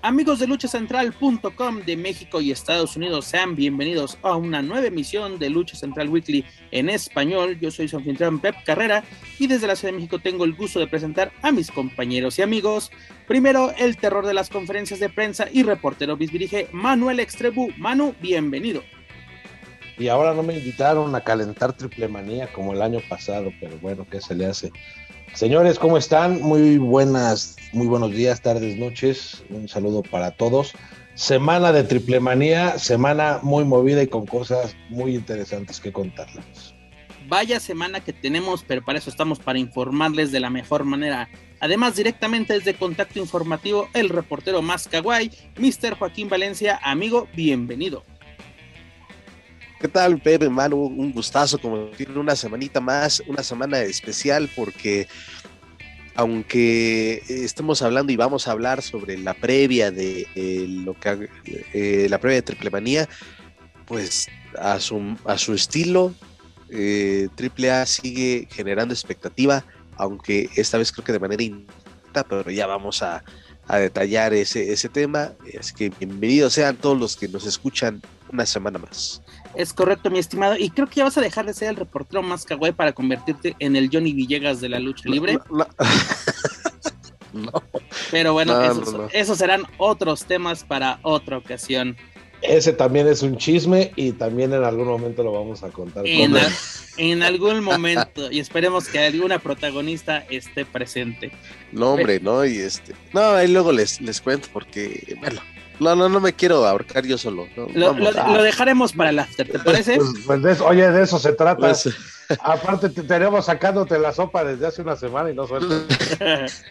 Amigos de luchacentral.com de México y Estados Unidos, sean bienvenidos a una nueva emisión de Lucha Central Weekly en español. Yo soy su anfitrión Pep Carrera y desde la Ciudad de México tengo el gusto de presentar a mis compañeros y amigos. Primero, el terror de las conferencias de prensa y reportero bisdirige Manuel Extrebu. Manu, bienvenido. Y ahora no me invitaron a calentar triple manía como el año pasado, pero bueno, ¿qué se le hace? Señores, ¿cómo están? Muy buenas, muy buenos días, tardes, noches. Un saludo para todos. Semana de triple manía, semana muy movida y con cosas muy interesantes que contarles. Vaya semana que tenemos, pero para eso estamos para informarles de la mejor manera. Además, directamente desde Contacto Informativo, el reportero más kawaii, Mr. Joaquín Valencia. Amigo, bienvenido. ¿Qué tal, Pepe, hermano? Un gustazo, como tiene una semanita más, una semana especial, porque aunque estemos hablando y vamos a hablar sobre la previa de lo que eh, la previa de Triple Manía, pues a su, a su estilo, eh, Triple A sigue generando expectativa, aunque esta vez creo que de manera inta, pero ya vamos a, a detallar ese, ese tema. Así que bienvenidos sean todos los que nos escuchan una semana más. Es correcto, mi estimado. Y creo que ya vas a dejar de ser el reportero más kawaii para convertirte en el Johnny Villegas de la lucha libre. No, Pero bueno, No, esos, no, no. esos serán otros temas para otra ocasión. Ese también es un chisme y también en algún momento lo vamos a contar. En, con- a- en algún momento. Y esperemos que alguna protagonista esté presente. no, hombre, no, y este. No, ahí luego les, les cuento porque, bueno, no, no, no me quiero ahorcar yo solo. ¿no? Lo, Vamos. lo- lo dejaremos para el after, ¿te parece? Pues, pues de eso- oye, de eso se trata. Pues, Aparte, te tenemos sacándote la sopa desde hace una semana y no sueltas.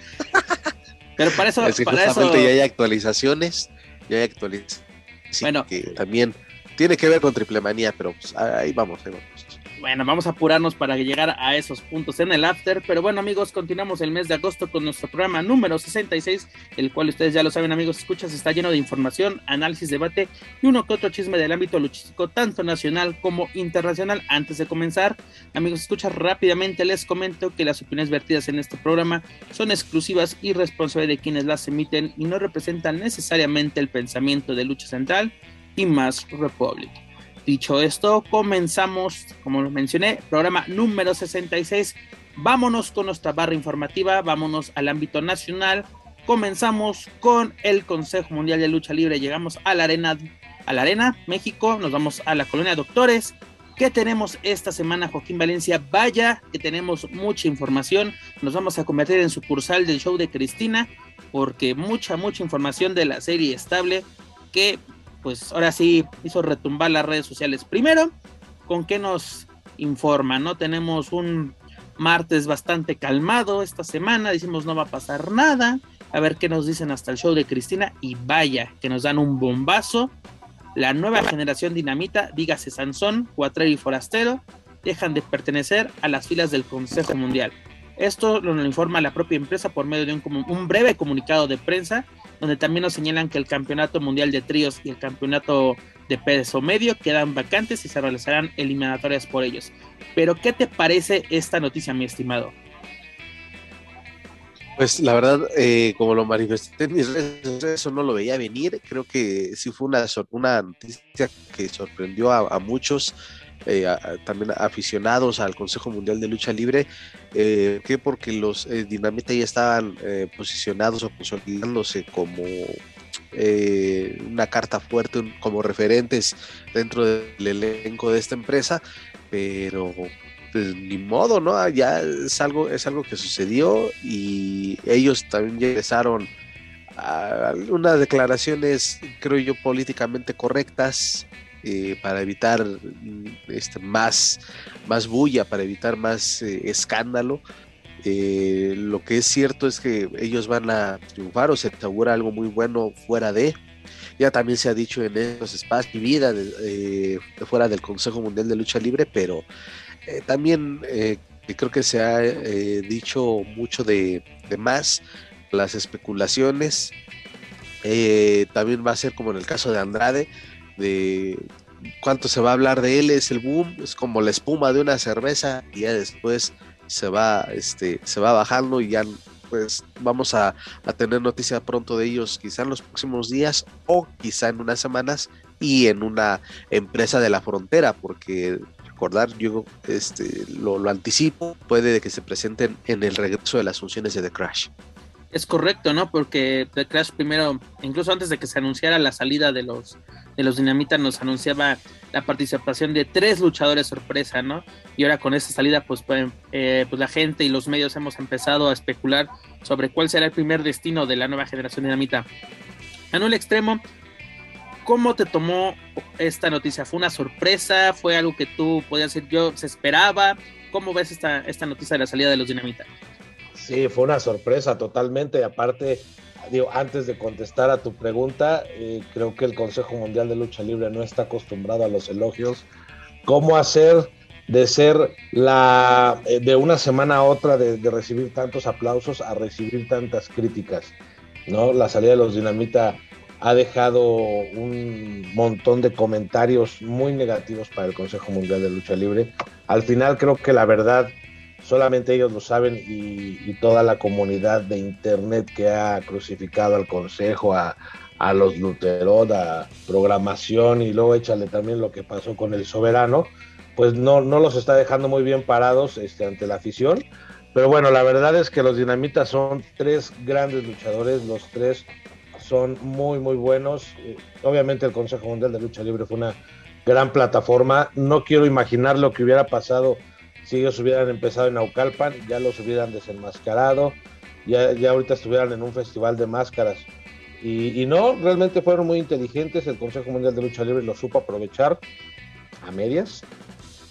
Pero para eso, es que para eso ya hay actualizaciones, ya hay actualizaciones. Sí, Bueno. que también tiene que ver con triple manía, pero pues ahí vamos, ahí vamos. Bueno, vamos a apurarnos para llegar a esos puntos en el after. Pero bueno, amigos, continuamos el mes de agosto con nuestro programa número 66, el cual ustedes ya lo saben, amigos, escuchas, está lleno de información, análisis, debate y uno que otro chisme del ámbito luchístico, tanto nacional como internacional. Antes de comenzar, amigos, escuchas rápidamente, les comento que las opiniones vertidas en este programa son exclusivas y responsables de quienes las emiten y no representan necesariamente el pensamiento de Lucha Central y Más Republic. Dicho esto, comenzamos, como lo mencioné, programa número 66. Vámonos con nuestra barra informativa, vámonos al ámbito nacional. Comenzamos con el Consejo Mundial de Lucha Libre. Llegamos a la arena, a la arena México, nos vamos a la colonia Doctores. ¿Qué tenemos esta semana, Joaquín Valencia? Vaya que tenemos mucha información. Nos vamos a convertir en sucursal del show de Cristina, porque mucha, mucha información de la serie estable que pues ahora sí hizo retumbar las redes sociales. Primero, ¿con qué nos informa? ¿No? Tenemos un martes bastante calmado esta semana, decimos no va a pasar nada, a ver qué nos dicen hasta el show de Cristina y vaya, que nos dan un bombazo. La nueva generación dinamita, dígase Sansón, Cuatrero y Forastero, dejan de pertenecer a las filas del Consejo Mundial. Esto lo informa la propia empresa por medio de un, un breve comunicado de prensa donde también nos señalan que el campeonato mundial de tríos y el campeonato de peso medio quedan vacantes y se realizarán eliminatorias por ellos. Pero, ¿qué te parece esta noticia, mi estimado? Pues la verdad, eh, como lo manifesté en mis redes eso no lo veía venir. Creo que sí fue una, noticia que sorprendió a muchos, eh, también aficionados al Consejo Mundial de Lucha Libre. Eh, que porque los eh, Dinamita ya estaban eh, posicionados o consolidándose como una carta fuerte, como referentes dentro del elenco de esta empresa, pero pues ni modo, ¿no? Ya es algo, es algo que sucedió y ellos también regresaron a unas declaraciones, creo yo, políticamente correctas eh, para evitar este, más, más bulla, para evitar más eh, escándalo. Eh, lo que es cierto es que ellos van a triunfar o se asegura algo muy bueno fuera de. Ya también se ha dicho en estos espacios y vida fuera del Consejo Mundial de Lucha Libre, pero también creo que se ha dicho mucho de, de, más las especulaciones. también va a ser como en el caso de Andrade, de cuánto se va a hablar de él, es el boom, es como la espuma de una cerveza y ya después se va, este, se va bajando y ya pues vamos a, tener noticia pronto de ellos quizá en los próximos días o quizá en unas semanas y en una empresa de la frontera porque recordar yo este lo, lo anticipo puede que se presenten en el regreso de las funciones de The Crash es correcto, ¿no? Porque The Crash primero, incluso antes de que se anunciara la salida de los de los Dinamita, nos anunciaba la participación de tres luchadores sorpresa, ¿no? Y ahora con esa salida, pues, pues, eh, pues la gente y los medios hemos empezado a especular sobre cuál será el primer destino de la nueva generación Dinamita. A el extremo, ¿cómo te tomó esta noticia? ¿Fue una sorpresa? ¿Fue algo que tú podías decir yo se esperaba? ¿Cómo ves esta, esta noticia de la salida de los Dinamita? Sí, fue una sorpresa totalmente. Aparte, digo, antes de contestar a tu pregunta, eh, creo que el Consejo Mundial de Lucha Libre no está acostumbrado a los elogios. ¿Cómo hacer de ser la eh, de una semana a otra de, recibir tantos aplausos a recibir tantas críticas? ¿No? La salida de los Dinamita ha dejado un montón de comentarios muy negativos para el Consejo Mundial de Lucha Libre. Al final creo que la verdad solamente ellos lo saben y, toda la comunidad de internet que ha crucificado al consejo, a, los Luterod, a programación y luego échale también lo que pasó con el soberano, pues no, no los está dejando muy bien parados este, ante la afición. Pero bueno, la verdad es que los dinamitas son tres grandes luchadores, los tres son muy, muy buenos. Eh, obviamente el Consejo Mundial de Lucha Libre fue una gran plataforma. No quiero imaginar lo que hubiera pasado si ellos hubieran empezado en Naucalpan, ya los hubieran desenmascarado, ya, ya ahorita estuvieran en un festival de máscaras. Y, no, realmente fueron muy inteligentes, el Consejo Mundial de Lucha Libre lo supo aprovechar a medias.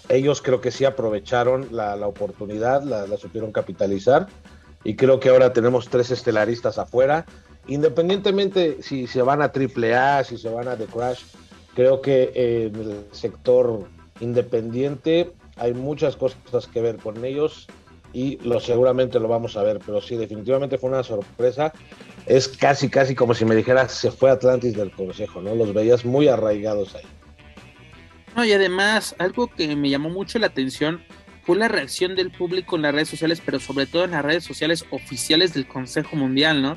Ellos creo que sí aprovecharon la, oportunidad, la, supieron capitalizar y creo que ahora tenemos tres estelaristas afuera. Independientemente si se van a AAA, si se van a The Crash, creo que en el sector independiente hay muchas cosas que ver con ellos y lo seguramente lo vamos a ver, pero sí, definitivamente fue una sorpresa. Es casi, casi como si me dijeras, se fue Atlantis del Consejo, ¿no? Los veías muy arraigados ahí. No, y además, algo que me llamó mucho la atención fue la reacción del público en las redes sociales, pero sobre todo en las redes sociales oficiales del Consejo Mundial, ¿no?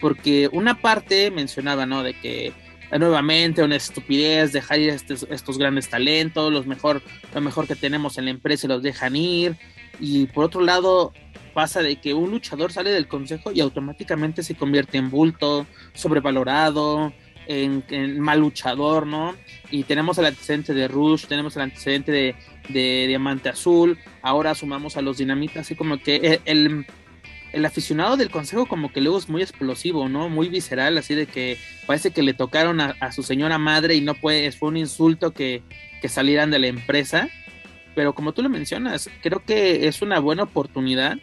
Porque una parte mencionaba, ¿no? De que nuevamente una estupidez dejar ir estos, estos grandes talentos, los mejor, lo mejor que tenemos en la empresa los dejan ir. Y por otro lado, pasa de que un luchador sale del consejo y automáticamente se convierte en bulto, sobrevalorado, en, mal luchador, ¿no? Y tenemos el antecedente de Rush, tenemos el antecedente de, de Diamante Azul, ahora sumamos a los Dinamitas, así como que el el aficionado del consejo como que luego es muy explosivo, ¿no? Muy visceral, así de que parece que le tocaron a, su señora madre y no puede, fue un insulto que, que, salieran de la empresa. Pero como tú lo mencionas, creo que es una buena oportunidad.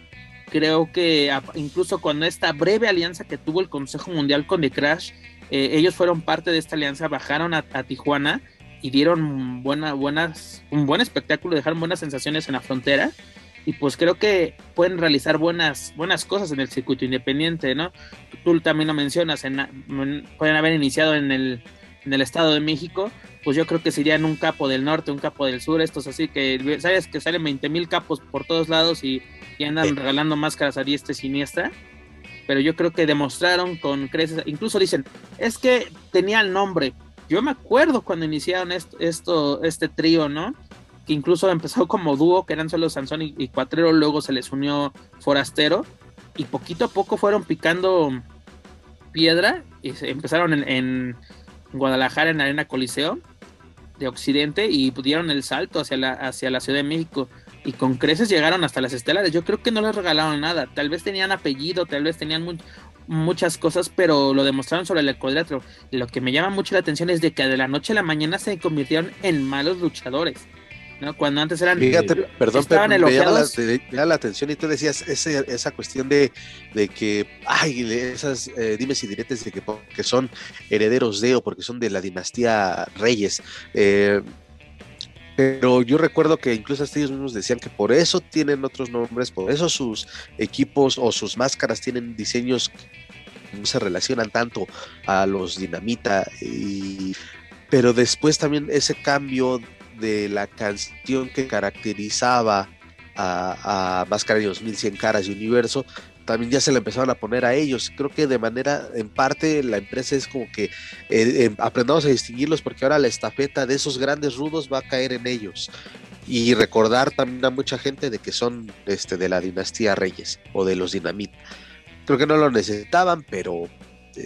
Creo que incluso con esta breve alianza que tuvo el Consejo Mundial con The Crash, eh, ellos fueron parte de esta alianza, bajaron a, a Tijuana y dieron buena, buenas, un buen espectáculo, dejaron buenas sensaciones en la frontera y pues creo que pueden realizar buenas, buenas cosas en el circuito independiente, ¿no? Tú también lo mencionas, pueden haber iniciado en el, en el Estado de México, pues yo creo que serían un capo del norte, un capo del sur, estos así que, ¿sabes? Que salen 20 mil capos por todos lados y, andan regalando máscaras a diestra y siniestra. Pero yo creo que demostraron con creces, incluso dicen, es que tenía el nombre. Yo me acuerdo cuando iniciaron esto, esto este trío, ¿no? Que incluso empezó como dúo, que eran solo Sansón y, Cuatrero, luego se les unió Forastero, y poquito a poco fueron picando piedra, y se empezaron en, Guadalajara, en Arena Coliseo de Occidente, y pudieron el salto hacia la, hacia la Ciudad de México. y con creces llegaron hasta las estelares. Yo creo que no les regalaron nada. Tal vez tenían apellido, tal vez tenían muchas cosas, pero lo demostraron sobre el cuadrilátero. Lo que me llama mucho la atención es de que de la noche a la mañana se convirtieron en malos luchadores. ¿No? Cuando antes eran. Fíjate, perdón, pero me llama, la, la, atención y tú decías esa cuestión de, de que, ay, esas eh, dimes y diretes de que, que, son herederos de o porque son de la dinastía Reyes. Eh, pero yo recuerdo que incluso hasta ellos mismos decían que por eso tienen otros nombres, por eso sus equipos o sus máscaras tienen diseños que no se relacionan tanto a los dinamita. Y, pero después también ese cambio de la canción que caracterizaba a, a Máscara de 2100 Caras y Universo, también ya se le empezaron a poner a ellos. Creo que de manera, en parte, la empresa es como que eh, em, aprendamos a distinguirlos porque ahora la estafeta de esos grandes rudos va a caer en ellos. Y recordar también a mucha gente de que son este, de la dinastía Reyes o de los Dinamit. Creo que no lo necesitaban, pero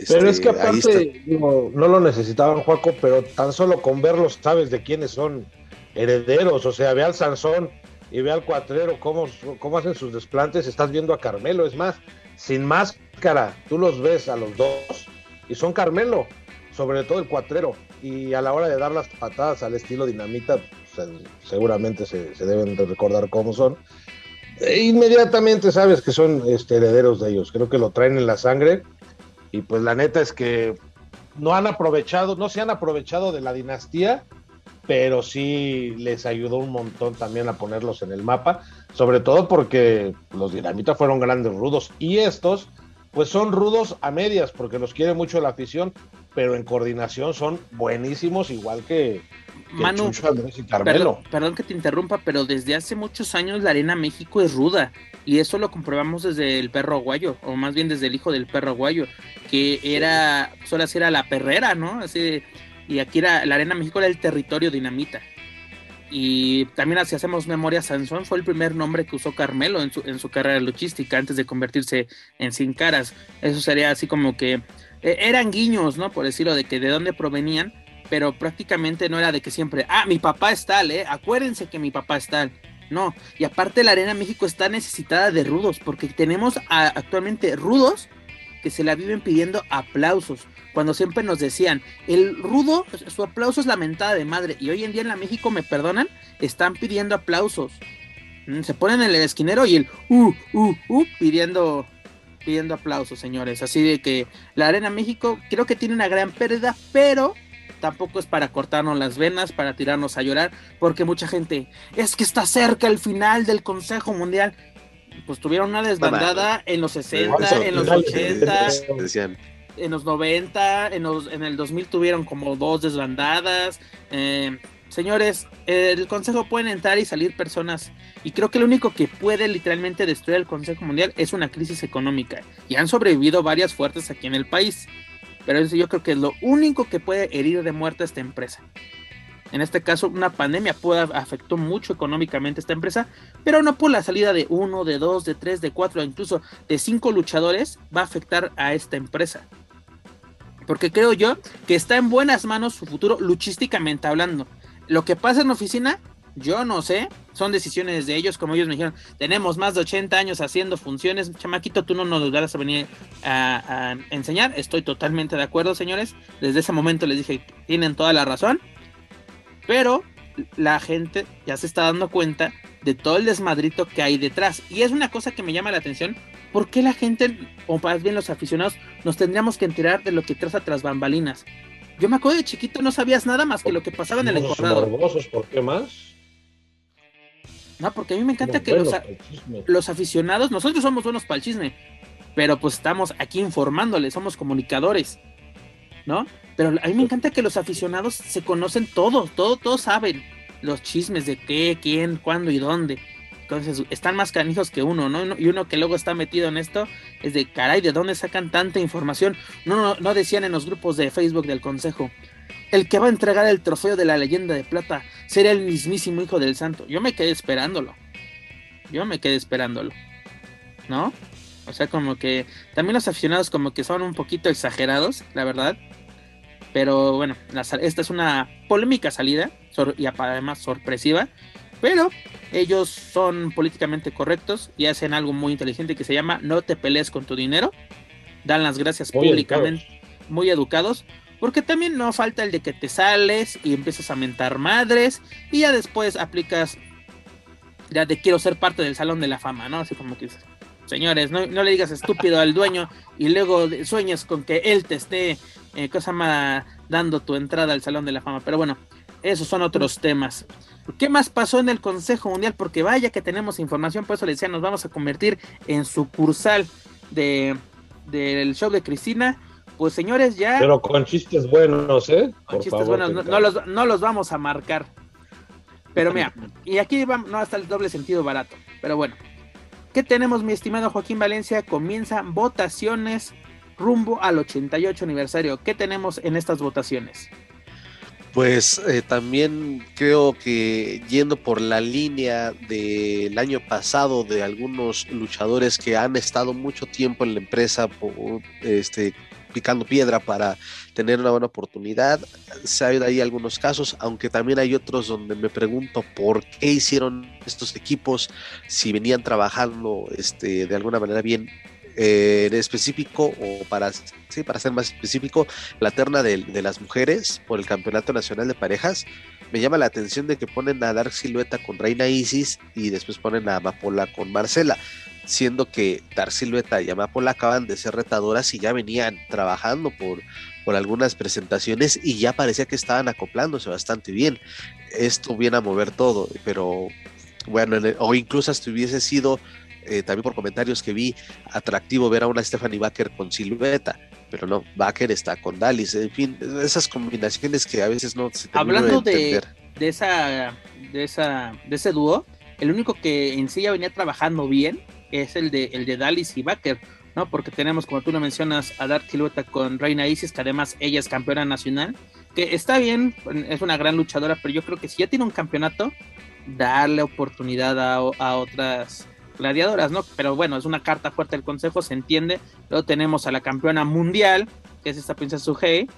pero es que este, aparte, no lo necesitaban, Juaco, pero tan solo con verlos sabes de quiénes son herederos. O sea, ve al Sansón y ve al cuatrero cómo, cómo hacen sus desplantes, estás viendo a Carmelo, es más, sin máscara, tú los ves a los dos y son Carmelo, sobre todo el cuatrero, y a la hora de dar las patadas al estilo dinamita, pues, seguramente se, deben de recordar cómo son. E inmediatamente sabes que son este, herederos de ellos, creo que lo traen en la sangre y pues la neta es que no han aprovechado, no se han aprovechado de la dinastía pero sí les ayudó un montón también a ponerlos en el mapa, sobre todo porque los dinamitas fueron grandes rudos y estos pues son rudos a medias porque los quiere mucho la afición, pero en coordinación son buenísimos igual que, Manu, y Perdón, perdón, que te interrumpa, pero desde hace muchos años la Arena México es ruda y eso lo comprobamos desde el perro aguayo, o más bien desde el hijo del perro aguayo, que era, solo así era la perrera, ¿no? Así y aquí era, la Arena México era el territorio dinamita. Y también si hacemos memoria, Sansón fue el primer nombre que usó Carmelo en su, en su carrera luchística antes de convertirse en Sin Caras. Eso sería así como que eh, eran guiños, ¿no? Por decirlo, de que de dónde provenían, pero prácticamente no era de que siempre, ah, mi papá es tal, ¿eh? Acuérdense que mi papá es tal. No, y aparte la Arena México está necesitada de rudos, porque tenemos actualmente rudos que se la viven pidiendo aplausos cuando siempre nos decían, el rudo, su aplauso es la mentada de madre, y hoy en día en la México, me perdonan, están pidiendo aplausos. Mm, se ponen en el esquinero y el uh, uh, uh, pidiendo, pidiendo aplausos, señores. Así de que la Arena México creo que tiene una gran pérdida, pero tampoco es para cortarnos las venas, para tirarnos a llorar, porque mucha gente, es que está cerca el final del Consejo Mundial. Pues tuvieron una desbandada en los 60, en los 80. Decían, en los 90, en, los, en el 2000 tuvieron como dos desbandadas. Eh, señores, el Consejo pueden entrar y salir personas y creo que lo único que puede literalmente destruir el Consejo Mundial es una crisis económica y han sobrevivido varias fuertes aquí en el país. Pero eso yo creo que es lo único que puede herir de muerte a esta empresa. En este caso, una pandemia puede, afectó mucho económicamente a esta empresa, pero no por la salida de uno, de dos, de tres, de cuatro, incluso de cinco luchadores va a afectar a esta empresa. Porque creo yo que está en buenas manos su futuro luchísticamente hablando. Lo que pasa en la oficina, yo no sé, son decisiones de ellos, como ellos me dijeron, tenemos más de 80 años haciendo funciones, chamaquito, tú no nos vas a venir a, enseñar, estoy totalmente de acuerdo, señores, desde ese momento les dije, tienen toda la razón, pero la gente ya se está dando cuenta de todo el desmadrito que hay detrás, y es una cosa que me llama la atención, ¿por qué la gente, o más bien los aficionados, nos tendríamos que enterar de lo que traza tras bambalinas? Yo me acuerdo de chiquito, no sabías nada más que lo que pasaba en el encordado. ¿Por qué más? No, porque a mí me encanta que los, aficionados, nosotros somos buenos para el chisme, pero pues estamos aquí informándoles, somos comunicadores, ¿no? Pero a mí me encanta que los aficionados se conocen todos, todos, todos saben los chismes de qué, quién, cuándo y dónde. Entonces están más canijos que uno, ¿no? Y uno que luego está metido en esto es de caray, ¿de dónde sacan tanta información? No, no, decían en los grupos de Facebook del Consejo. El que va a entregar el trofeo de la leyenda de plata será el mismísimo hijo del santo. Yo me quedé esperándolo. Yo me quedé esperándolo. ¿No? O sea, como que también los aficionados como que son un poquito exagerados, la verdad. Pero bueno, esta es una polémica salida y además sorpresiva pero ellos son políticamente correctos y hacen algo muy inteligente que se llama no te pelees con tu dinero. Dan las gracias Muy públicamente, muy educados, porque también no falta el de que te sales y empiezas a mentar madres y ya después aplicas ya de quiero ser parte del salón de la fama, ¿no? Así como que dices, señores, no, no le digas estúpido al dueño y luego sueñas con que él te esté, eh, cosa más, dando tu entrada al salón de la fama. Pero bueno, esos son otros temas. ¿Qué más pasó en el Consejo Mundial? Porque vaya que tenemos información, por eso le decía, nos vamos a convertir en sucursal de, del show de Cristina. Pues señores, ya Pero con chistes buenos, ¿eh? con Por chistes favor, buenos, no, los, no los vamos a marcar. Pero mira, y aquí va, no hasta el doble sentido barato. Pero bueno, ¿qué tenemos, mi estimado Joaquín Valencia? Comienzan votaciones rumbo al 88 aniversario. ¿Qué tenemos en estas votaciones? Pues eh, también creo que yendo por la línea del año pasado de algunos luchadores que han estado mucho tiempo en la empresa este, picando piedra para tener una buena oportunidad, se ha habido ahí algunos casos, aunque también hay otros donde me pregunto por qué hicieron estos equipos si venían trabajando este, de alguna manera bien eh, en específico o para, sí, para ser más específico, la terna de, de las mujeres por el Campeonato Nacional de Parejas. Me llama la atención de que ponen a Dark Silueta con Reina Isis y después ponen a Amapola con Marcela, siendo que Dark Silueta y Amapola acaban de ser retadoras y ya venían trabajando por, por algunas presentaciones y ya parecía que estaban acoplándose bastante bien. Esto viene a mover todo, pero bueno, o incluso hasta hubiese sido eh, también por comentarios que vi, atractivo ver a una Stephanie Baker con silueta, pero no, Baker está con Dallas, en fin, esas combinaciones que a veces no se Hablando de, entender. de esa, de esa, de ese dúo, el único que en sí ya venía trabajando bien es el de el de Dallas y Baker, ¿no? Porque tenemos, como tú lo mencionas, a Dark Silueta con Reina Isis, que además ella es campeona nacional, que está bien, es una gran luchadora, pero yo creo que si ya tiene un campeonato, darle oportunidad a, a otras gladiadoras, ¿no? Pero bueno, es una carta fuerte del consejo, se entiende. Luego tenemos a la campeona mundial, que es esta princesa Suhei,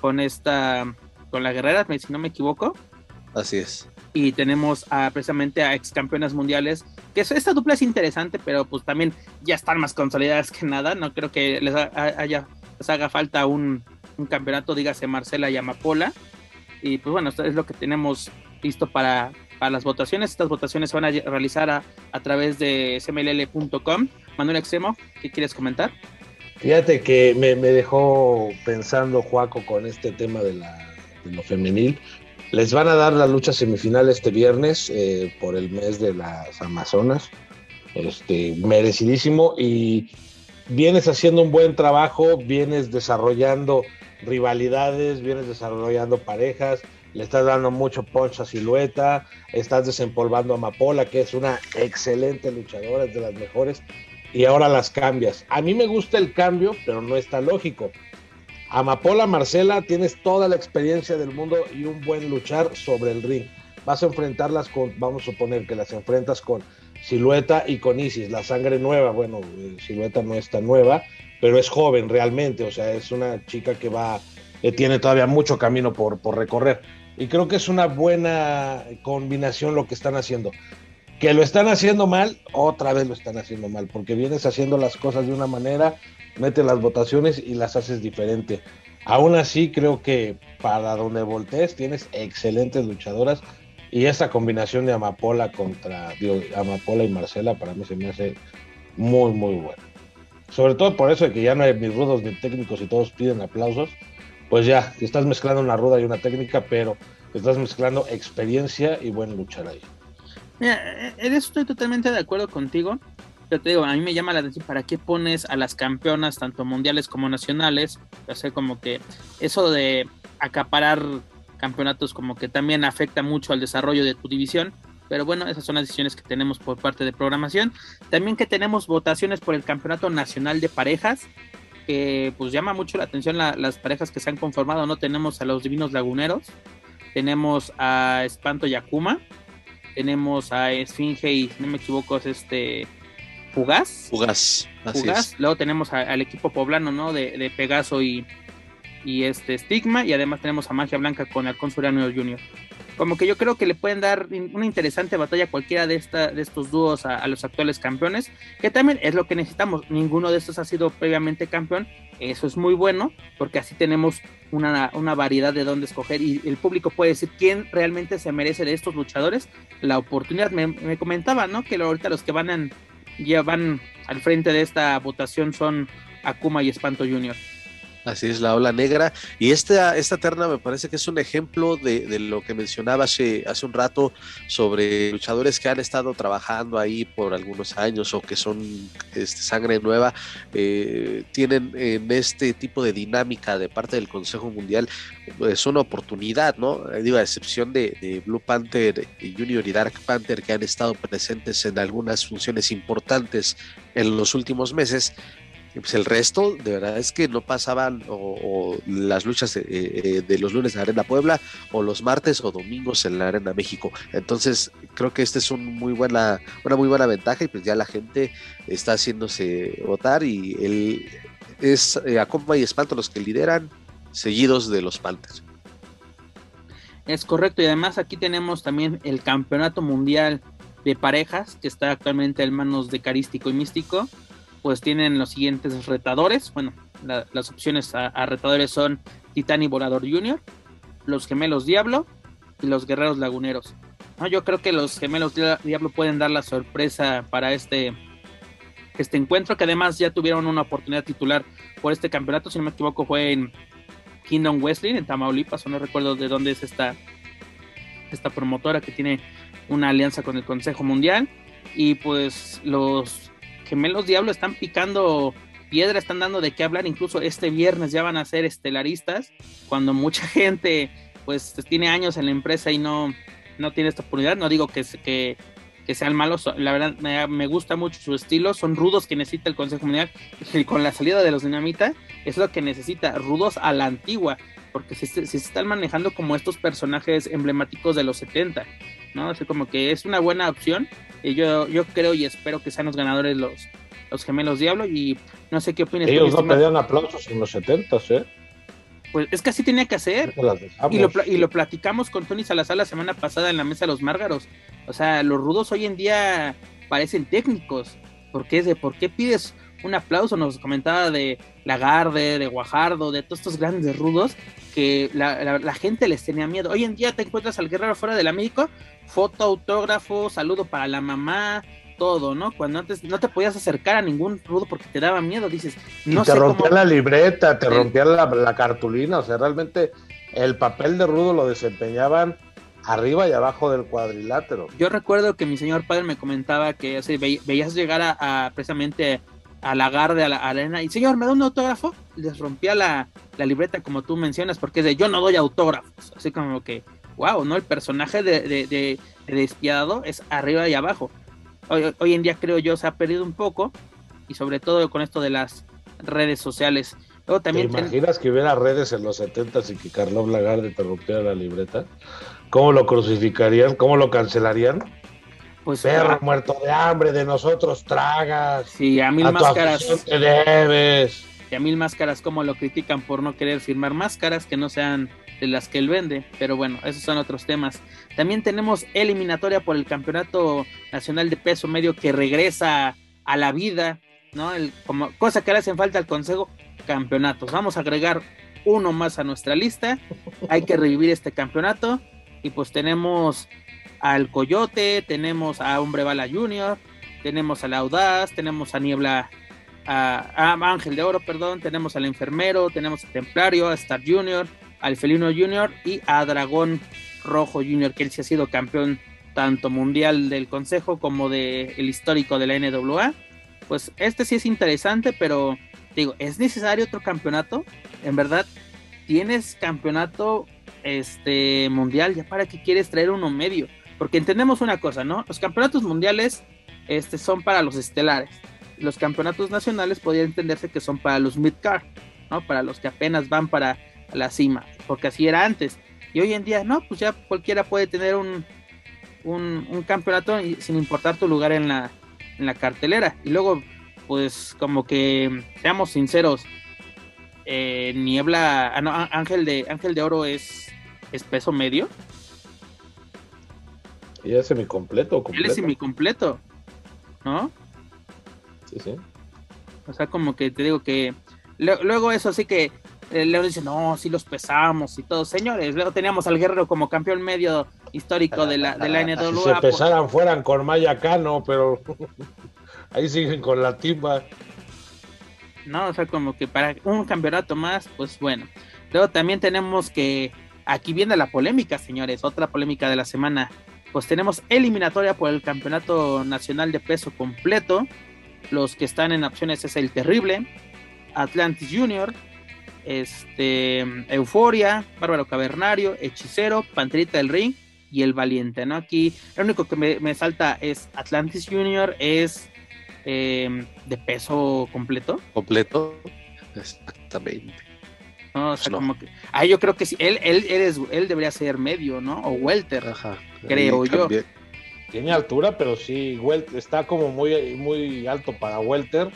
con esta, con la guerrera, si no me equivoco. Así es. Y tenemos a, precisamente a ex campeonas mundiales, que es- esta dupla es interesante, pero pues también ya están más consolidadas que nada. No creo que les, ha- haya, les haga falta un, un campeonato, dígase Marcela y Amapola. Y pues bueno, esto es lo que tenemos listo para, para las votaciones. Estas votaciones se van a realizar a, a través de smll.com. Manuel Extremo, ¿qué quieres comentar? Fíjate que me, me dejó pensando Juaco con este tema de, la, de lo femenil. Les van a dar la lucha semifinal este viernes eh, por el mes de las Amazonas. Este, merecidísimo y vienes haciendo un buen trabajo, vienes desarrollando rivalidades, vienes desarrollando parejas, le estás dando mucho punch a Silueta, estás desempolvando a Amapola, que es una excelente luchadora, es de las mejores, y ahora las cambias. A mí me gusta el cambio, pero no está lógico. Amapola Marcela, tienes toda la experiencia del mundo y un buen luchar sobre el ring. Vas a enfrentarlas con, vamos a suponer que las enfrentas con Silueta y con Isis, la sangre nueva. Bueno, eh, Silueta no está nueva, pero es joven realmente, o sea, es una chica que va, eh, tiene todavía mucho camino por, por recorrer. Y creo que es una buena combinación lo que están haciendo. Que lo están haciendo mal, otra vez lo están haciendo mal, porque vienes haciendo las cosas de una manera, metes las votaciones y las haces diferente. Aún así, creo que para donde voltees tienes excelentes luchadoras y esta combinación de Amapola contra digo, Amapola y Marcela para mí se me hace muy, muy buena. Sobre todo por eso de que ya no hay ni rudos ni técnicos y todos piden aplausos. Pues ya, estás mezclando una ruda y una técnica, pero estás mezclando experiencia y buen luchar ahí. Mira, en eso estoy totalmente de acuerdo contigo. Pero te digo, a mí me llama la atención para qué pones a las campeonas, tanto mundiales como nacionales. O sea, como que eso de acaparar campeonatos, como que también afecta mucho al desarrollo de tu división. Pero bueno, esas son las decisiones que tenemos por parte de programación. También que tenemos votaciones por el campeonato nacional de parejas. Que pues llama mucho la atención la- las parejas que se han conformado. No tenemos a los divinos laguneros. Tenemos a Espanto y Akuma tenemos a Esfinge y si no me equivoco es este Fugaz. Fugaz. Así Fugaz. es. Luego tenemos a- al equipo poblano, ¿no? De, de Pegaso y, y este Stigma. Y además tenemos a Magia Blanca con Alcón Suriano Jr. como que yo creo que le pueden dar una interesante batalla a cualquiera de, esta, de estos dúos a, los actuales campeones, que también es lo que necesitamos. Ninguno de estos ha sido previamente campeón, eso es muy bueno, porque así tenemos una, una variedad de dónde escoger y el público puede decir quién realmente se merece de estos luchadores la oportunidad. Me, comentaba, ¿no? Que ahorita los que van, ya van al frente de esta votación son Akuma y Espanto Junior. Así es, la ola negra. Y esta, esta terna me parece que es un ejemplo de, lo que mencionaba hace, hace un rato sobre luchadores que han estado trabajando ahí por algunos años o que son este, sangre nueva. Eh, tienen en este tipo de dinámica de parte del Consejo Mundial es pues, una oportunidad, ¿no? Eh, digo, a excepción de, de Blue Panther Junior y Dark Panther que han estado presentes en algunas funciones importantes en los últimos meses, pues el resto, de verdad es que no pasaban o, las luchas eh, eh, de los lunes en Arena Puebla o los martes o domingos en la Arena México. Entonces, creo que esta es un muy buena, una muy buena ventaja y pues ya la gente está haciéndose votar y el, es eh, Acomba y Espanto los que lideran, seguidos de los Panthers. Es correcto, y además aquí tenemos también el Campeonato Mundial de Parejas, que está actualmente en manos de Carístico y Místico pues tienen los siguientes retadores. Bueno, las opciones a, retadores son Titani Volador Jr., los Gemelos Diablo y los Guerreros Laguneros. yo creo que los Gemelos Diablo pueden dar la sorpresa para este, este encuentro, que además ya tuvieron una oportunidad titular por este campeonato, si no me equivoco fue en Kingdom Wesley, en Tamaulipas, o no recuerdo de dónde es esta, esta promotora que tiene una alianza con el Consejo Mundial. Y pues los Gemelos Diablo están picando piedra, están dando de qué hablar, incluso este viernes ya van a ser estelaristas, cuando mucha gente pues tiene años en la empresa y no, no tiene esta oportunidad, no digo que, que, que sean malos, la verdad me, gusta mucho su estilo, son rudos que necesita el Consejo Mundial y con la salida de los Dinamita es lo que necesita, rudos a la antigua, porque si, se están manejando como estos personajes emblemáticos de los 70, ¿no? Así como que es una buena opción yo, yo creo y espero que sean los ganadores los, los gemelos Diablo y no sé qué opinas. Ellos no pedían aplausos en los 70, ¿eh? Pues es que así tenía que hacer. Y lo, y lo platicamos con Tony Salazar la semana pasada en la mesa de los Márgaros. O sea, los rudos hoy en día parecen técnicos. ¿Por qué, de, ¿Por qué pides un aplauso? Nos comentaba de Lagarde, de Guajardo, de todos estos grandes rudos que la, la, gente les tenía miedo. Hoy en día te encuentras al guerrero fuera del México foto, autógrafo, saludo para la mamá, todo, ¿no? Cuando antes no te podías acercar a ningún rudo porque te daba miedo, dices, no y te rompía la libreta, te rompía la, cartulina, o sea, realmente el papel de rudo lo desempeñaban arriba y abajo del cuadrilátero. Yo recuerdo que mi señor padre me comentaba que veías llegar a, precisamente a la garde, a la arena, y señor, ¿me da un autógrafo? Les rompía la, la libreta como tú mencionas, porque es de yo no doy autógrafos, así como que wow, ¿no? El personaje de, de, despiadado es arriba y abajo. Hoy, en día creo yo se ha perdido un poco y sobre todo con esto de las redes sociales. también ¿Te imaginas que hubiera redes en los 70 y que Carlos Lagarde te rompiera la libreta? ¿Cómo lo crucificarían? ¿Cómo lo cancelarían? Pues, Perro ah, muerto de hambre, de nosotros tragas. Sí, a mil máscaras. Te debes. Y a mil máscaras, como lo critican por no querer firmar máscaras que no sean de las que él vende, pero bueno, esos son otros temas. También tenemos eliminatoria por el Campeonato Nacional de Peso Medio que regresa a la vida, ¿no? El, como, cosa que le hacen falta al Consejo, campeonatos. Vamos a agregar uno más a nuestra lista, hay que revivir este campeonato y pues tenemos al Coyote, tenemos a Hombre Bala Junior, tenemos al Audaz, tenemos a Niebla a, a, Ángel de Oro, perdón, tenemos al enfermero, tenemos a Templario, a Star Junior, al Felino Junior y a Dragón Rojo Junior, que él sí ha sido campeón tanto mundial del Consejo como del el histórico de la NWA. Pues este sí es interesante, pero digo, ¿es necesario otro campeonato? En verdad, tienes campeonato este mundial, ya para qué quieres traer uno medio? Porque entendemos una cosa, ¿no? Los campeonatos mundiales este, son para los estelares. Los campeonatos nacionales podría entenderse que son para los mid-card, ¿no? Para los que apenas van para la cima, porque así era antes. Y hoy en día, no, pues ya cualquiera puede tener un, un, campeonato sin importar tu lugar en la, en la cartelera. Y luego, pues como que, seamos sinceros, eh, Niebla, ah, no, Ángel de, Ángel de Oro es, es peso medio. ¿Y es semicompleto completo? Él es semicompleto, ¿no? Sí, sí. O sea, como que te digo que luego eso sí que eh, León dice, no, sí los pesamos y todo. Señores, luego teníamos al Guerrero como campeón medio histórico de la, de la NWA. Si se pesaran fueran con Maya Cano, pero ahí siguen con la timba. No, o sea, como que para un campeonato más, pues bueno. Luego también tenemos que, aquí viene la polémica, señores, otra polémica de la semana. Pues tenemos eliminatoria por el campeonato nacional de peso completo. Los que están en opciones es el Terrible, Atlantis Junior, este, Euforia, Bárbaro Cavernario, Hechicero, Panterita del Ring y El Valiente, ¿no? Aquí lo único que me, salta es Atlantis Junior, es eh, de peso completo. Completo, exactamente. No, o sea, como que. Ah, yo creo que sí. Él, él, él, debería ser medio, ¿no? O welter. Ajá. Creo yo. Tiene altura, pero sí, está como muy, muy alto para welter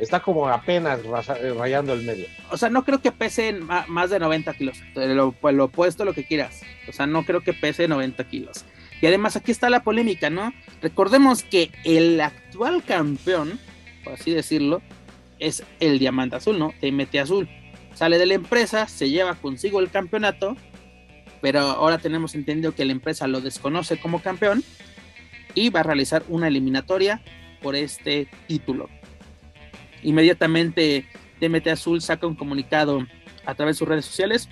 está como apenas eh, rayando el medio. O sea, no creo que pese más de 90 kilos. Lo, pues, lo opuesto, lo que quieras. O sea, no creo que pese 90 kilos. Y además aquí está la polémica, ¿no? Recordemos que el actual campeón, por así decirlo, es el Diamante Azul, ¿no? TMT Azul. Sale de la empresa, se lleva consigo el campeonato, pero ahora tenemos entendido que la empresa lo desconoce como campeón y va a realizar una eliminatoria por este título. Inmediatamente DMT Azul saca un comunicado a través de sus redes sociales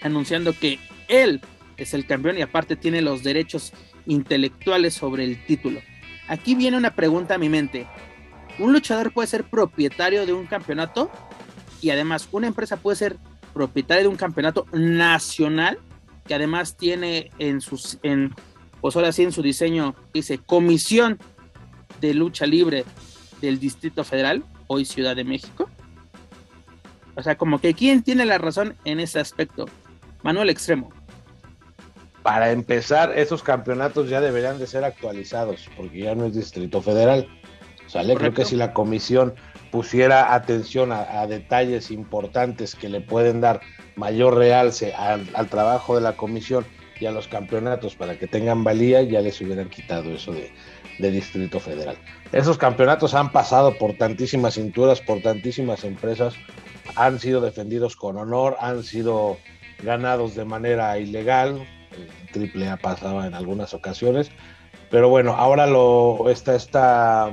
anunciando que él es el campeón y aparte tiene los derechos intelectuales sobre el título. Aquí viene una pregunta a mi mente. ¿Un luchador puede ser propietario de un campeonato? Y además, ¿una empresa puede ser propietaria de un campeonato nacional? Que además tiene en sus, en, pues ahora sí en su diseño, dice Comisión de Lucha Libre del Distrito Federal hoy Ciudad de México. O sea, como que quién tiene la razón en ese aspecto. Manuel Extremo. Para empezar, esos campeonatos ya deberían de ser actualizados, porque ya no es Distrito Federal. ¿Sale? Creo que si la comisión pusiera atención a, detalles importantes que le pueden dar mayor realce al, trabajo de la comisión y a los campeonatos para que tengan valía, ya les hubieran quitado eso de, Distrito Federal. Esos campeonatos han pasado por tantísimas cinturas, por tantísimas empresas, han sido defendidos con honor, han sido ganados de manera ilegal, Triple A pasaba en algunas ocasiones, pero bueno, ahora lo está esta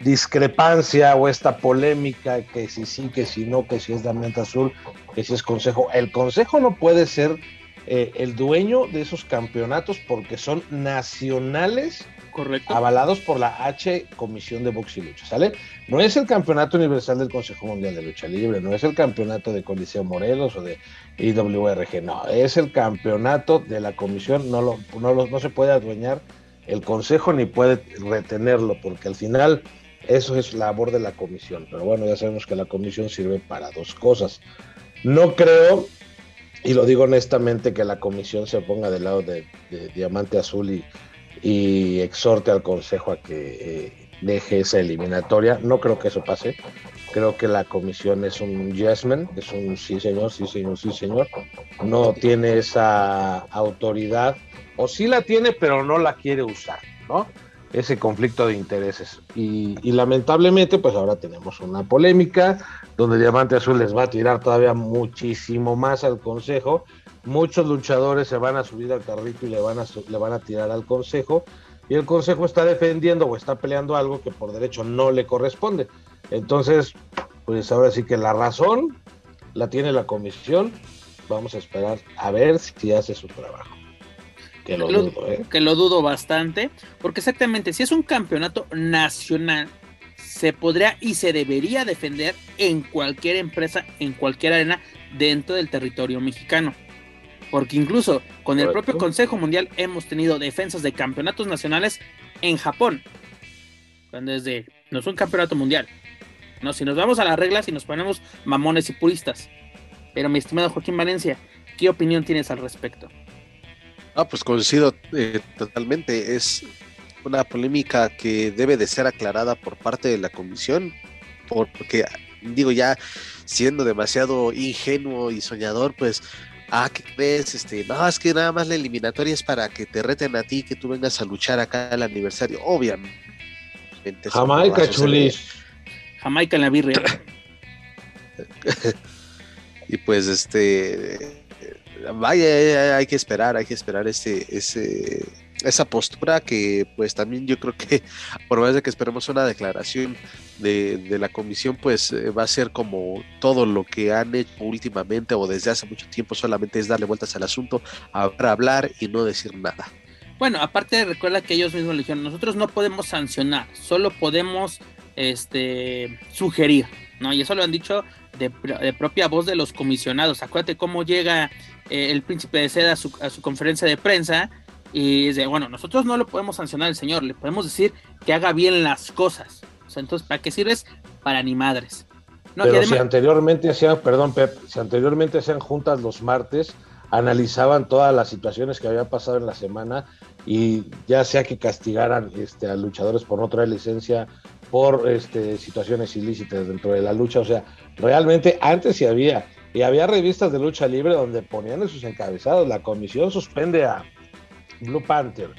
discrepancia o esta polémica que si sí, que si no, que si es Diamante Azul, que si es Consejo. El Consejo no puede ser eh, el dueño de esos campeonatos porque son nacionales Correcto. avalados por la H Comisión de Box y Lucha, ¿sale? No es el campeonato universal del Consejo Mundial de Lucha Libre, no es el campeonato de Coliseo Morelos o de IWRG, no, es el campeonato de la comisión, no, lo, no, no se puede adueñar el Consejo ni puede retenerlo, porque al final eso es labor de la comisión, pero bueno, ya sabemos que la comisión sirve para dos cosas. No creo, y lo digo honestamente, que la comisión se ponga del lado de Diamante Azul y y exhorte al Consejo a que eh, deje esa eliminatoria. No creo que eso pase. Creo que la comisión es un yesman, es un sí señor, sí señor, sí señor. No tiene esa autoridad, o sí la tiene, pero no la quiere usar, ¿no? Ese conflicto de intereses. Y, lamentablemente, pues ahora tenemos una polémica donde Diamante Azul les va a tirar todavía muchísimo más al Consejo muchos luchadores se van a subir al carrito y le van a, le van a tirar al consejo y el consejo está defendiendo o está peleando algo que por derecho no le corresponde. Entonces, pues ahora sí que la razón la tiene la comisión. Vamos a esperar a ver si hace su trabajo. Que lo, dudo, ¿eh? Que lo dudo bastante, porque exactamente, si es un campeonato nacional, se podría y se debería defender en cualquier empresa, en cualquier arena dentro del territorio mexicano. Porque incluso con el propio Consejo Mundial hemos tenido defensas de campeonatos nacionales en Japón. Cuando es de, no es un campeonato mundial. No, si nos vamos a las reglas y nos ponemos mamones y puristas. Pero mi estimado Joaquín Valencia, ¿qué opinión tienes al respecto? Ah, pues coincido eh, totalmente. Es una polémica que debe de ser aclarada por parte de la comisión, porque digo ya siendo demasiado ingenuo y soñador, pues ah, ¿qué crees? Este, no, es que nada más la eliminatoria es para que te reten a ti, que tú vengas a luchar acá al aniversario, obviamente. Jamaica, chulis. Jamaica en la birria. y pues este vaya, hay que esperar, hay que esperar ese, ese, esa postura que pues también yo creo que por más de que esperemos una declaración de, la comisión, pues eh, va a ser como todo lo que han hecho últimamente o desde hace mucho tiempo, solamente es darle vueltas al asunto, hablar y no decir nada. Bueno, aparte recuerda que ellos mismos le dijeron, nosotros no podemos sancionar, solo podemos este, sugerir, ¿no? Y eso lo han dicho de, de propia voz de los comisionados. Acuérdate cómo llega eh, el príncipe de seda a su, a su, conferencia de prensa y dice, bueno, nosotros no lo podemos sancionar al señor, le podemos decir que haga bien las cosas. O sea, entonces, ¿para qué sirves? Para ni madres. No, Pero además... si anteriormente hacían, perdón, Pep, si anteriormente hacían juntas los martes, analizaban todas las situaciones que había pasado en la semana y ya sea que castigaran este, a luchadores por no traer licencia, por este, situaciones ilícitas dentro de la lucha, o sea, realmente antes sí había, y había revistas de lucha libre donde ponían en sus encabezados, la comisión suspende a Blue Panther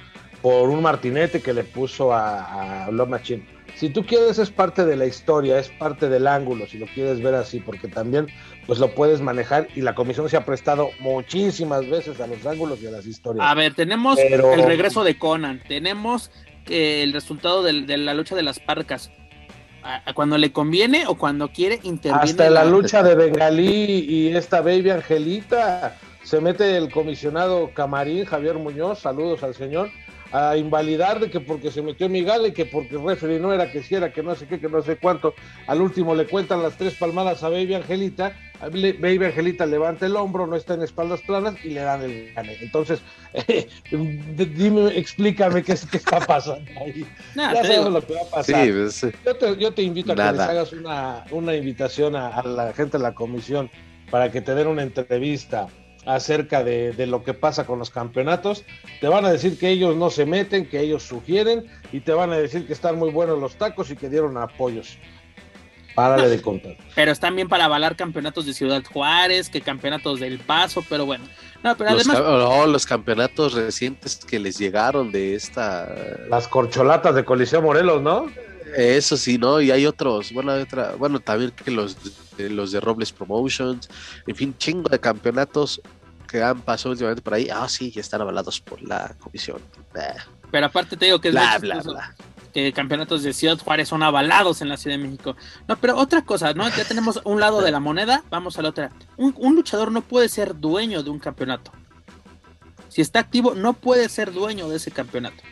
por un martinete que le puso a, a Love Machine. Si tú quieres es parte de la historia, es parte del ángulo, si lo quieres ver así, porque también pues lo puedes manejar y la comisión se ha prestado muchísimas veces a los ángulos y a las historias. A ver, tenemos Pero... el regreso de Conan, tenemos eh, el resultado de, de, la lucha de las parcas. A, a cuando le conviene o cuando quiere interviene. Hasta la, la lucha de Bengalí y esta baby Angelita se mete el comisionado Camarín, Javier Muñoz, saludos al señor, a invalidar de que porque se metió Migale, que porque el referee no era que si era, que no sé qué, que no sé cuánto. Al último le cuentan las tres palmadas a Baby Angelita. Baby Angelita levanta el hombro, no está en espaldas planas y le dan el gane. Entonces, eh, dime, explícame qué, qué está pasando ahí. No, ya sabemos lo que va a pasar. Sí, pues, yo, te, yo, te, invito a que les hagas una, una invitación a, a la gente de la comisión para que te den una entrevista acerca de, de, lo que pasa con los campeonatos. Te van a decir que ellos no se meten, que ellos sugieren y te van a decir que están muy buenos los tacos y que dieron apoyos. Párale de contar. Pero están bien para avalar campeonatos de Ciudad Juárez, que campeonatos del Paso, pero bueno. No, pero los, además... oh, los campeonatos recientes que les llegaron de esta... Las corcholatas de Coliseo Morelos, ¿no? Eso sí, ¿no? Y hay otros, bueno, hay otra, bueno, también que los, los de Robles Promotions, en fin, chingo de campeonatos que han pasado últimamente por ahí, ah, sí, ya están avalados por la comisión. Pero aparte te digo que es bla, bla, bla. que campeonatos de Ciudad Juárez son avalados en la Ciudad de México. No, pero otra cosa, ¿no? Ya tenemos un lado de la moneda, vamos a la otra. Un, un luchador no puede ser dueño de un campeonato. Si está activo, no puede ser dueño de ese campeonato.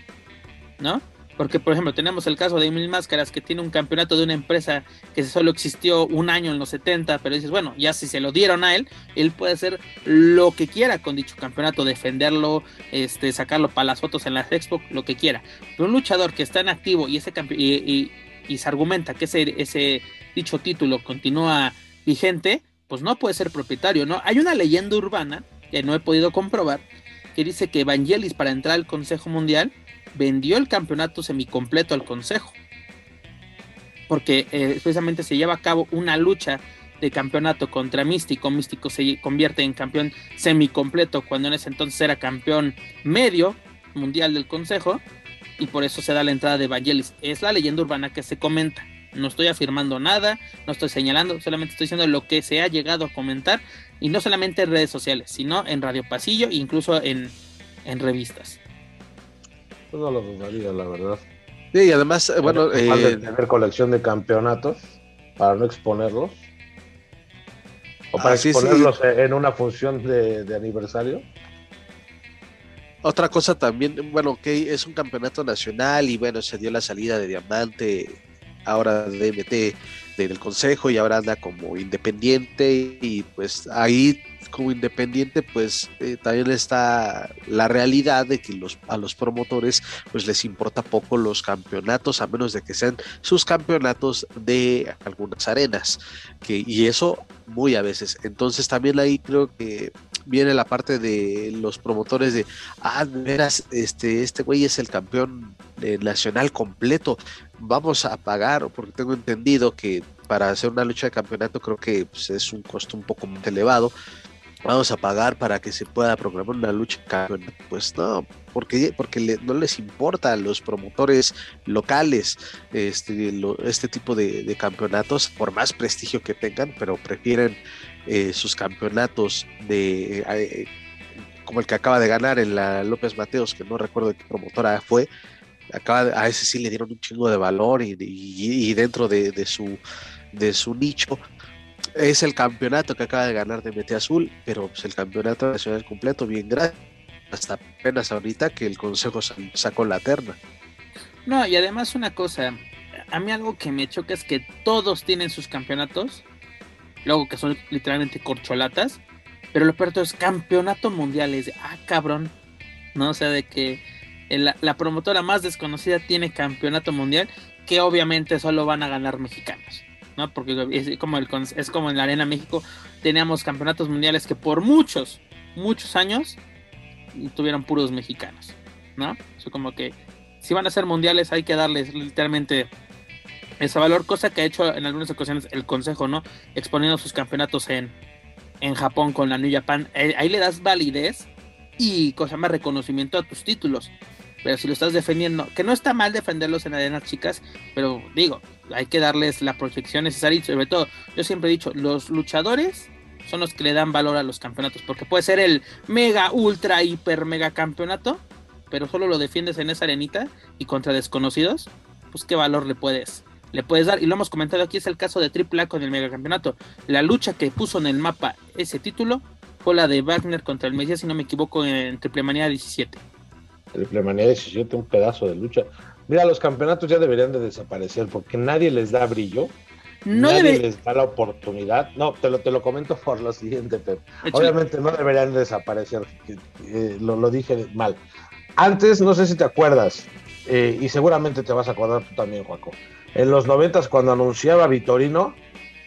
¿No? Porque, por ejemplo, tenemos el caso de Mil Máscaras, que tiene un campeonato de una empresa que solo existió un año en los 70, pero dices, bueno, ya si se lo dieron a él, él puede hacer lo que quiera con dicho campeonato, defenderlo, este, sacarlo para las fotos en las expo, lo que quiera. Pero un luchador que está en activo y, ese y, y, se argumenta que ese, ese dicho título continúa vigente, pues no puede ser propietario, ¿no? Hay una leyenda urbana que no he podido comprobar, que dice que Evangelis para entrar al Consejo Mundial vendió el campeonato semicompleto al Consejo. Porque eh, precisamente se lleva a cabo una lucha de campeonato contra Místico. Místico se convierte en campeón semicompleto cuando en ese entonces era campeón medio mundial del Consejo. Y por eso se da la entrada de Evangelis. Es la leyenda urbana que se comenta. No estoy afirmando nada, no estoy señalando, solamente estoy diciendo lo que se ha llegado a comentar. Y no solamente en redes sociales, sino en Radio Pasillo e incluso en, en revistas. No lo dudaría, la verdad. Sí, y además, eh, bueno. Eh, de tener colección de campeonatos para no exponerlos. O para ah, exponerlos sí, sí. en una función de, de, aniversario. Otra cosa también, bueno, que es un campeonato nacional y bueno, se dio la salida de Diamante, ahora DMT del Consejo y ahora anda como independiente y pues ahí como independiente, pues eh, también está la realidad de que los, a los promotores pues les importa poco los campeonatos, a menos de que sean sus campeonatos de algunas arenas, que, y eso muy a veces. Entonces también ahí creo que viene la parte de los promotores de, ah, veras, este, este güey es el campeón nacional completo, vamos a pagar, porque tengo entendido que para hacer una lucha de campeonato creo que pues, es un costo un poco más elevado vamos a pagar para que se pueda programar una lucha Pues no, porque, porque no les importa a los promotores locales este, este tipo de, campeonatos, por más prestigio que tengan, pero prefieren eh, sus campeonatos de... Eh, como el que acaba de ganar en la López Mateos, que no recuerdo de qué promotora fue, acaba a ese sí le dieron un chingo de valor y, dentro de, de, su, de su nicho es el campeonato que acaba de ganar de Mete Azul, pero pues, el campeonato nacional completo, bien gracias. Hasta apenas ahorita que el consejo sacó la terna. No, y además una cosa, a mí algo que me choca es que todos tienen sus campeonatos, luego que son literalmente corcholatas, pero lo peor es campeonato mundial, es de, ah, cabrón, ¿no? O sea, de que la promotora más desconocida tiene campeonato mundial, que obviamente solo van a ganar mexicanos. ¿No? Porque es como, el, es como en la Arena México, teníamos campeonatos mundiales que por muchos, muchos años tuvieron puros mexicanos, ¿no? O como que si van a ser mundiales hay que darles literalmente ese valor, cosa que ha hecho en algunas ocasiones el Consejo, ¿no? Exponiendo sus campeonatos en, en Japón con la New Japan. Eh, ahí le das validez y cosa más reconocimiento a tus títulos. Pero si lo estás defendiendo, que no está mal defenderlos en arenas chicas, pero digo, hay que darles la protección necesaria y sobre todo, yo siempre he dicho, los luchadores son los que le dan valor a los campeonatos, porque puede ser el mega, ultra, hiper, mega campeonato, pero solo lo defiendes en esa arenita y contra desconocidos, pues qué valor le puedes, le puedes dar. Y lo hemos comentado aquí, es el caso de AAA con el mega campeonato. La lucha que puso en el mapa ese título fue la de Wagner contra el Mesías, si no me equivoco, en Triple Manía 17. Triple Manía 17, un pedazo de lucha. Mira, los campeonatos ya deberían de desaparecer porque nadie les da brillo. nadie les da la oportunidad. No, te lo, te lo comento por lo siguiente, Pep. Obviamente no deberían desaparecer. Eh, lo, lo, dije mal. Antes, no sé si te acuerdas, eh, y seguramente te vas a acordar tú también, Juaco. En los noventas, cuando anunciaba Vitorino,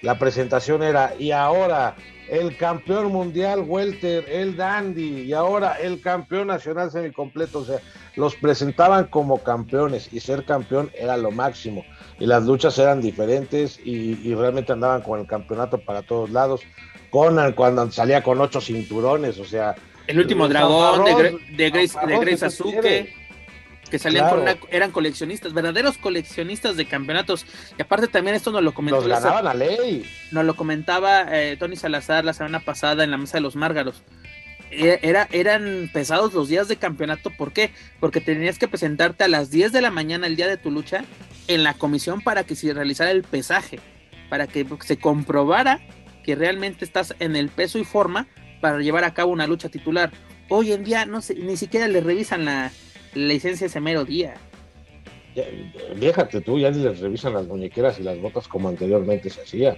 la presentación era, y ahora el campeón mundial welter, el dandy, y ahora el campeón nacional semicompleto. O sea, los presentaban como campeones y ser campeón era lo máximo. Y las luchas eran diferentes y, realmente andaban con el campeonato para todos lados. Conan cuando salía con ocho cinturones, o sea. El último dragón de, de, Grace, de Grace Azuke que salían con eran coleccionistas, verdaderos coleccionistas de campeonatos. Y aparte también esto nos lo comentó. ganaban ley. Nos lo comentaba eh, Tony Salazar la semana pasada en la mesa de los Márgaros. E, era, eran pesados los días de campeonato, ¿por qué? Porque tenías que presentarte a las 10 de la mañana el día de tu lucha en la comisión para que se realizara el pesaje, para que se comprobara que realmente estás en el peso y forma para llevar a cabo una lucha titular. Hoy en día no sé, ni siquiera le revisan la, licencia ese mero día. déjate tú, ya les revisan las muñequeras y las botas como anteriormente se hacía.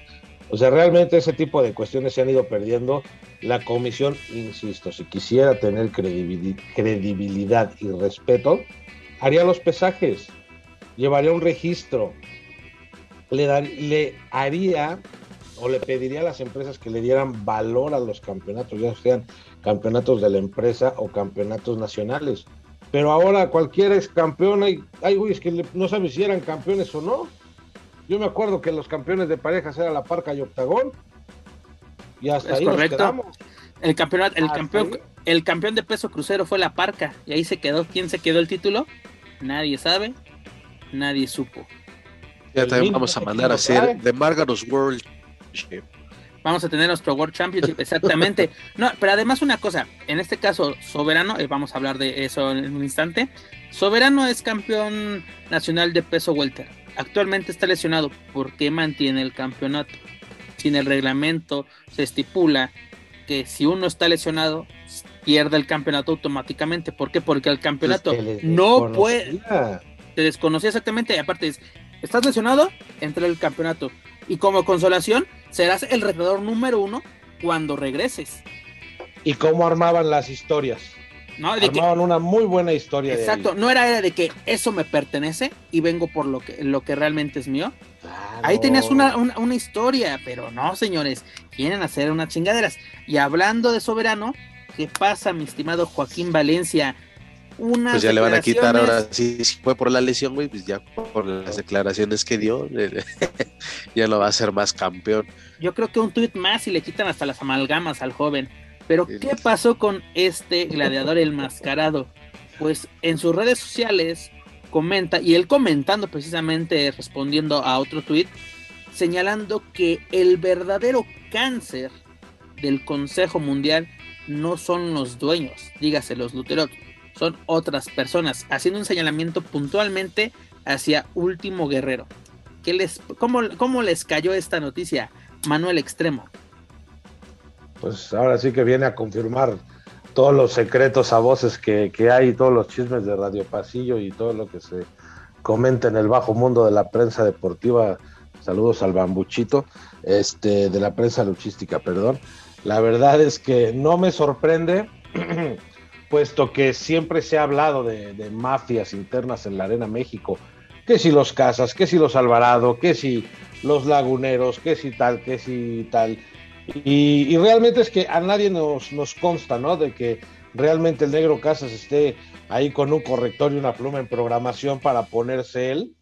O sea, realmente ese tipo de cuestiones se han ido perdiendo. La comisión, insisto, si quisiera tener credibilidad y respeto, haría los pesajes, llevaría un registro, le, le haría o le pediría a las empresas que le dieran valor a los campeonatos, ya sean campeonatos de la empresa o campeonatos nacionales. Pero ahora cualquiera es campeón, hay, hay güeyes que no saben si eran campeones o no. Yo me acuerdo que los campeones de parejas era la Parca y Octagón. Y hasta ahí correcto. nos quedamos. El campeón, el campeón, el campeón de peso crucero fue la Parca. Y ahí se quedó. ¿Quién se quedó el título? Nadie sabe. Nadie supo. Ya también vamos a mandar a hacer The Margaros World Vamos a tener nuestro World Championship, exactamente. No, pero además una cosa, en este caso, Soberano, eh, vamos a hablar de eso en un instante. Soberano es campeón nacional de peso welter. Actualmente está lesionado. ¿Por qué mantiene el campeonato? Sin el reglamento se estipula que si uno está lesionado, pierde el campeonato automáticamente. ¿Por qué? Porque el campeonato no puede. Te desconocía exactamente. Y aparte, es, estás lesionado, entra el campeonato. Y como consolación, serás el retador número uno cuando regreses. ¿Y cómo armaban las historias? ¿no? Armaban una muy buena historia. Exacto, no era de que eso me pertenece y vengo por lo que, lo que realmente es mío. Ahí tenías una, una, historia, pero no, señores, quieren hacer unas chingaderas. Y hablando de soberano, ¿qué pasa, mi estimado Joaquín Valencia? Pues ya le van a quitar ahora, si, fue por la lesión, güey, pues ya por las declaraciones que dio, ya lo va a hacer más campeón. Yo creo que un tuit más y le quitan hasta las amalgamas al joven. Pero, ¿qué pasó con este gladiador enmascarado? Pues en sus redes sociales comenta, y él comentando precisamente, respondiendo a otro tuit, señalando que el verdadero cáncer del Consejo Mundial no son los dueños, dígase los luteros, son otras personas, haciendo un señalamiento puntualmente hacia Último Guerrero. ¿Qué les, cómo, ¿Cómo les cayó esta noticia, Manuel Extremo? Pues ahora sí que viene a confirmar todos los secretos a voces que, que hay, todos los chismes de Radio Pasillo y todo lo que se comenta en el bajo mundo de la prensa deportiva. Saludos al bambuchito, este, de la prensa luchística, perdón. La verdad es que no me sorprende, puesto que siempre se ha hablado de, de, mafias internas en la Arena México, que si los Casas, que si los Alvarado, que si los Laguneros, que si tal, que si tal. Y, y realmente es que a nadie nos, nos consta, ¿no? De que realmente el negro Casas esté ahí con un corrector y una pluma en programación para ponerse él.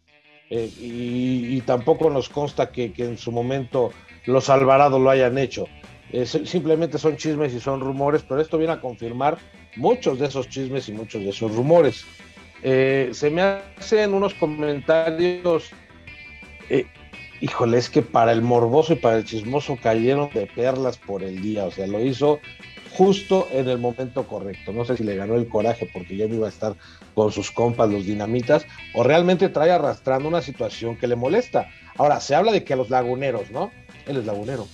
Eh, y, y, tampoco nos consta que, que, en su momento los Alvarado lo hayan hecho. Eh, simplemente son chismes y son rumores, pero esto viene a confirmar muchos de esos chismes y muchos de esos rumores. Eh, se me hacen unos comentarios, eh, híjole, es que para el morboso y para el chismoso cayeron de perlas por el día, o sea, lo hizo justo en el momento correcto. No sé si le ganó el coraje porque ya no iba a estar con sus compas, los dinamitas, o realmente trae arrastrando una situación que le molesta. Ahora, se habla de que a los laguneros, ¿no? Él es lagunero.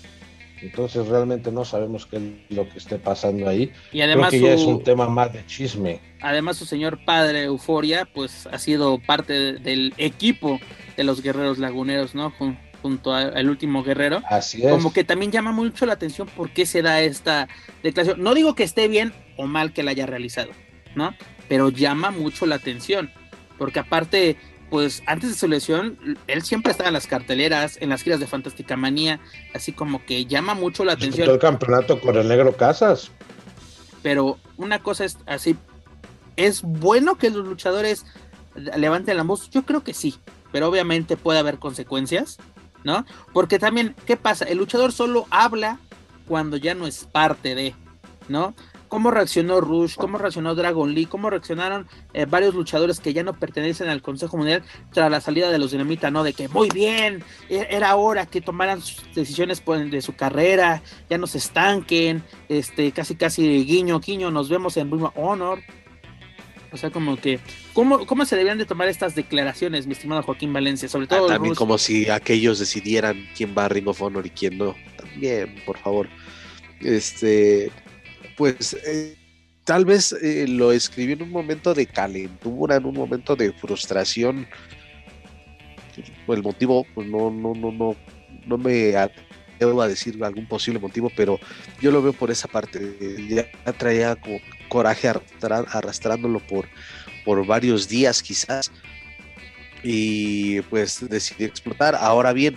Entonces realmente no sabemos qué es lo que esté pasando ahí. Y además Creo que su, ya es un tema más de chisme. Además su señor padre Euforia, pues ha sido parte del equipo de los guerreros laguneros, ¿no? junto al último guerrero. Así es. Como que también llama mucho la atención por qué se da esta declaración. No digo que esté bien o mal que la haya realizado, ¿no? Pero llama mucho la atención. Porque aparte, pues antes de su lesión, él siempre estaba en las carteleras, en las giras de Fantástica Manía, así como que llama mucho la atención. Disputó el campeonato con el Negro Casas. Pero una cosa es así, ¿es bueno que los luchadores levanten la voz? Yo creo que sí, pero obviamente puede haber consecuencias, ¿no? Porque también, ¿qué pasa? El luchador solo habla cuando ya no es parte de, ¿no? Cómo reaccionó Rush, cómo reaccionó Dragon Lee, cómo reaccionaron eh, varios luchadores que ya no pertenecen al Consejo Mundial tras la salida de los Dinamita, ¿no? De que muy bien, era hora que tomaran sus decisiones pues, de su carrera, ya no se estanquen, este, casi casi guiño, guiño, nos vemos en Ring of Honor. O sea, como que, ¿cómo, ¿cómo se debían de tomar estas declaraciones, mi estimado Joaquín Valencia? Sobre todo. Ah, también Rush. como si aquellos decidieran quién va a Ring of Honor y quién no. También, por favor. Este, pues eh, tal vez eh, lo escribí en un momento de calentura, en un momento de frustración. El motivo, pues no, no, no, no, no me atrevo a decir algún posible motivo, pero yo lo veo por esa parte. Ya traía como coraje arrastrándolo por, por varios días quizás. Y pues decidí explotar. Ahora bien,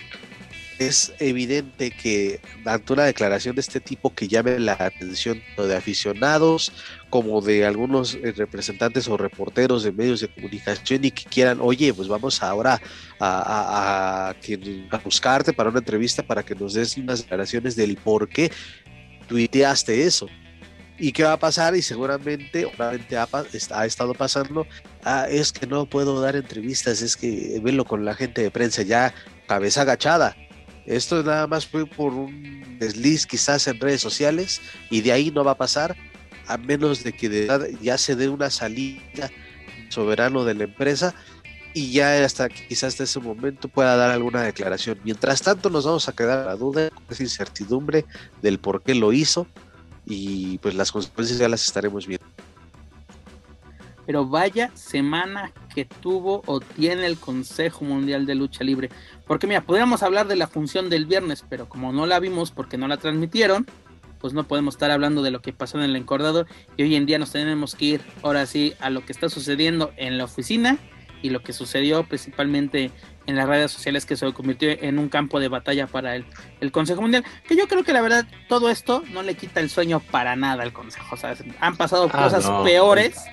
es evidente que ante una declaración de este tipo que llame la atención de aficionados como de algunos eh, representantes o reporteros de medios de comunicación y que quieran, oye, pues vamos ahora a, a, buscarte para una entrevista para que nos des unas declaraciones del por qué tuiteaste eso. ¿Y qué va a pasar? Y seguramente, obviamente ha, ha estado pasando, ah, es que no puedo dar entrevistas, es que verlo con la gente de prensa ya cabeza agachada. Esto nada más fue por un desliz quizás en redes sociales y de ahí no va a pasar a menos de que de verdad ya se dé una salida soberano de la empresa y ya hasta quizás hasta ese momento pueda dar alguna declaración. Mientras tanto nos vamos a quedar la duda, esa incertidumbre del por qué lo hizo y pues las consecuencias ya las estaremos viendo. Pero vaya semana que tuvo o tiene el Consejo Mundial de Lucha Libre. Porque mira, podríamos hablar de la función del viernes, pero como no la vimos porque no la transmitieron, pues no podemos estar hablando de lo que pasó en el encordado. Y hoy en día nos tenemos que ir ahora sí a lo que está sucediendo en la oficina y lo que sucedió principalmente en las redes sociales que se convirtió en un campo de batalla para el, el, Consejo Mundial. Que yo creo que la verdad todo esto no le quita el sueño para nada al Consejo. O sea, han pasado ah, cosas no. peores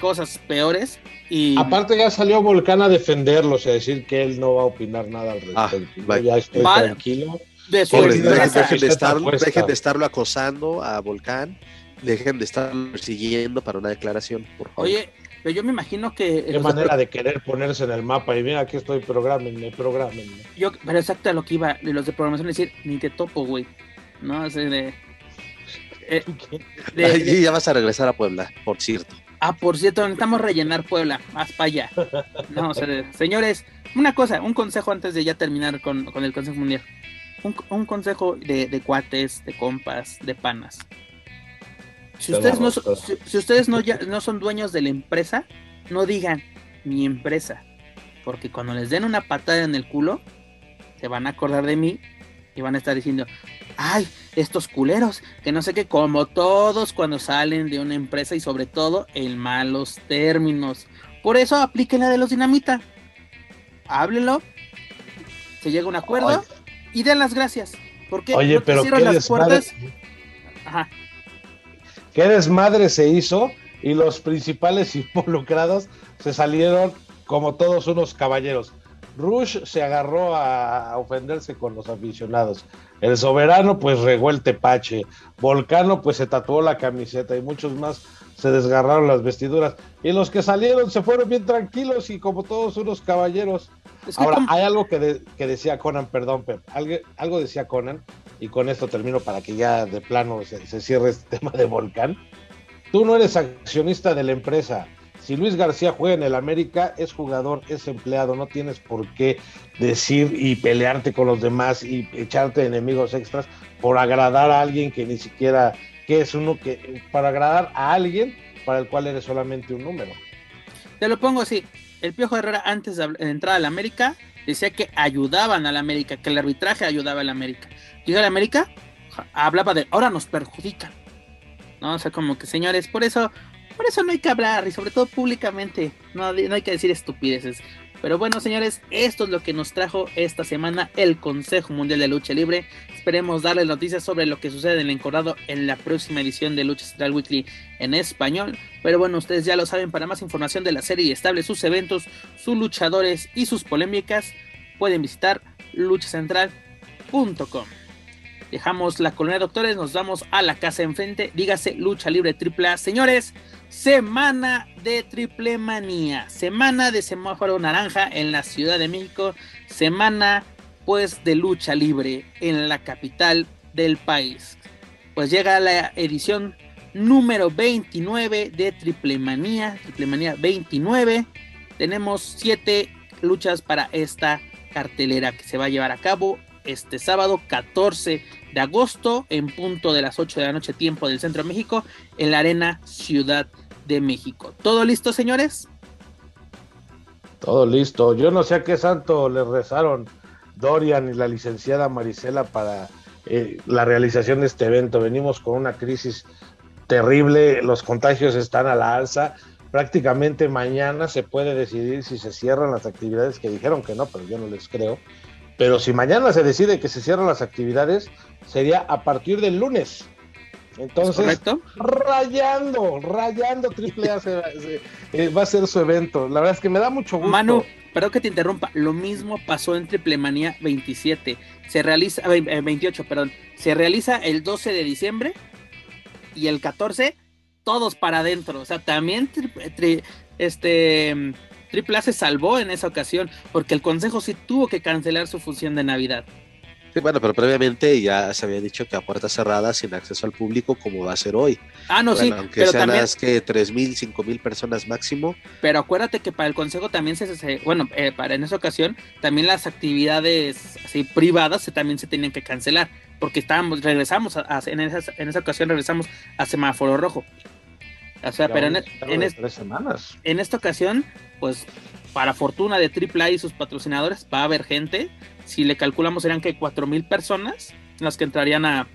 cosas peores. Y Aparte ya salió Volcán a defenderlos y a decir que él no va a opinar nada al Ah, respecto. vaya. ya estoy Vale. tranquilo. de Pobres, dejen, de estarlo, dejen de estarlo acosando a Volcán, dejen de estarlo persiguiendo para una declaración, por favor. Oye, pero yo me imagino que. Qué los- manera de querer ponerse en el mapa y mira aquí estoy, programenme, programenme. Yo, pero exacto a lo que iba de los de programación decir, ni te topo, güey. No, así de. eh, de- Ay, de- ya vas a regresar a Puebla, por cierto. Ah, por cierto, necesitamos rellenar Puebla, más para allá. No, o sea, de- señores, una cosa, un consejo antes de ya terminar con, con el Consejo Mundial. Un, un consejo de, de cuates, de compas, de panas. Si Te ustedes, no, si, si ustedes no, ya, no son dueños de la empresa, no digan mi empresa. Porque cuando les den una patada en el culo, se van a acordar de mí y van a estar diciendo, ay, estos culeros, que no sé qué, como todos cuando salen de una empresa y sobre todo en malos términos. Por eso apliquen la de los dinamita. Háblenlo, se llega a un acuerdo Oye. y den las gracias. Porque Oye, no pero qué las desmadre, puertas. Ajá. qué desmadre se hizo y los principales involucrados se salieron como todos unos caballeros. Rush se agarró a ofenderse con los aficionados. El soberano pues regó el tepache. Volcano pues se tatuó la camiseta y muchos más se desgarraron las vestiduras. Y los que salieron se fueron bien tranquilos y como todos unos caballeros. Es que Ahora, hay algo que, de- que decía Conan, perdón, Pep, algo, algo decía Conan, y con esto termino para que ya de plano se, se cierre este tema de Volcán. Tú no eres accionista de la empresa. Si Luis García juega en el América, es jugador, es empleado, no tienes por qué decir y pelearte con los demás y echarte enemigos extras por agradar a alguien que ni siquiera, que es uno que, para agradar a alguien para el cual eres solamente un número. Te lo pongo así. El Piojo Herrera, antes de entrar al América, decía que ayudaban al América, que el arbitraje ayudaba al América. Llega al América, hablaba de ahora nos perjudican. ¿No? O sea, como que señores, por eso, por eso no hay que hablar, y sobre todo públicamente, no, no hay que decir estupideces. Pero bueno, señores, esto es lo que nos trajo esta semana el Consejo Mundial de Lucha Libre. Esperemos darles noticias sobre lo que sucede en el encordado en la próxima edición de Lucha Central Weekly en español. Pero bueno, ustedes ya lo saben, para más información de la serie estable, sus eventos, sus luchadores y sus polémicas, pueden visitar luchacentral.com. Dejamos la colonia de doctores, nos vamos a la casa enfrente, dígase Lucha Libre AAA. Señores, semana de triple manía, semana de semáforo naranja en la Ciudad de México, semana pues de lucha libre en la capital del país. Pues llega la edición número 29 de Triple Manía, Triple Manía 29. Tenemos siete luchas para esta cartelera que se va a llevar a cabo este sábado 14 de agosto en punto de las 8 de la noche tiempo del Centro de México en la Arena Ciudad de México. ¿Todo listo, señores? Todo listo. Yo no sé a qué santo le rezaron Dorian y la licenciada Marisela para eh, la realización de este evento. Venimos con una crisis terrible, los contagios están a la alza. Prácticamente mañana se puede decidir si se cierran las actividades que dijeron que no, pero yo no les creo. Pero si mañana se decide que se cierran las actividades, sería a partir del lunes. Entonces, rayando, rayando Triple A se- se- eh, va a ser su evento. La verdad es que me da mucho gusto. Manu, perdón que te interrumpa. Lo mismo pasó en Triple Manía 27. Se realiza, eh, eh, 28, perdón. Se realiza el 12 de diciembre y el 14, todos para adentro. O sea, también tri- tri- este mm, Triple A se salvó en esa ocasión porque el consejo sí tuvo que cancelar su función de Navidad. Sí, bueno, pero previamente ya se había dicho que a puertas cerradas, sin acceso al público, como va a ser hoy. Ah, no, sí, aunque pero sean también, las que 3.000, 5.000 personas máximo. pero acuérdate que para el consejo también se, se- bueno, eh, para en esa ocasión también las actividades así privadas se, también se tenían que cancelar porque estábamos, regresamos a- a- en, esa, en esa ocasión regresamos a semáforo rojo. O sea, Ya pero en, estar en tres semanas. en esta ocasión, pues para fortuna de AAA y sus patrocinadores, va a haber gente. Si le calculamos, serán que cuatro mil personas las que entrarían a,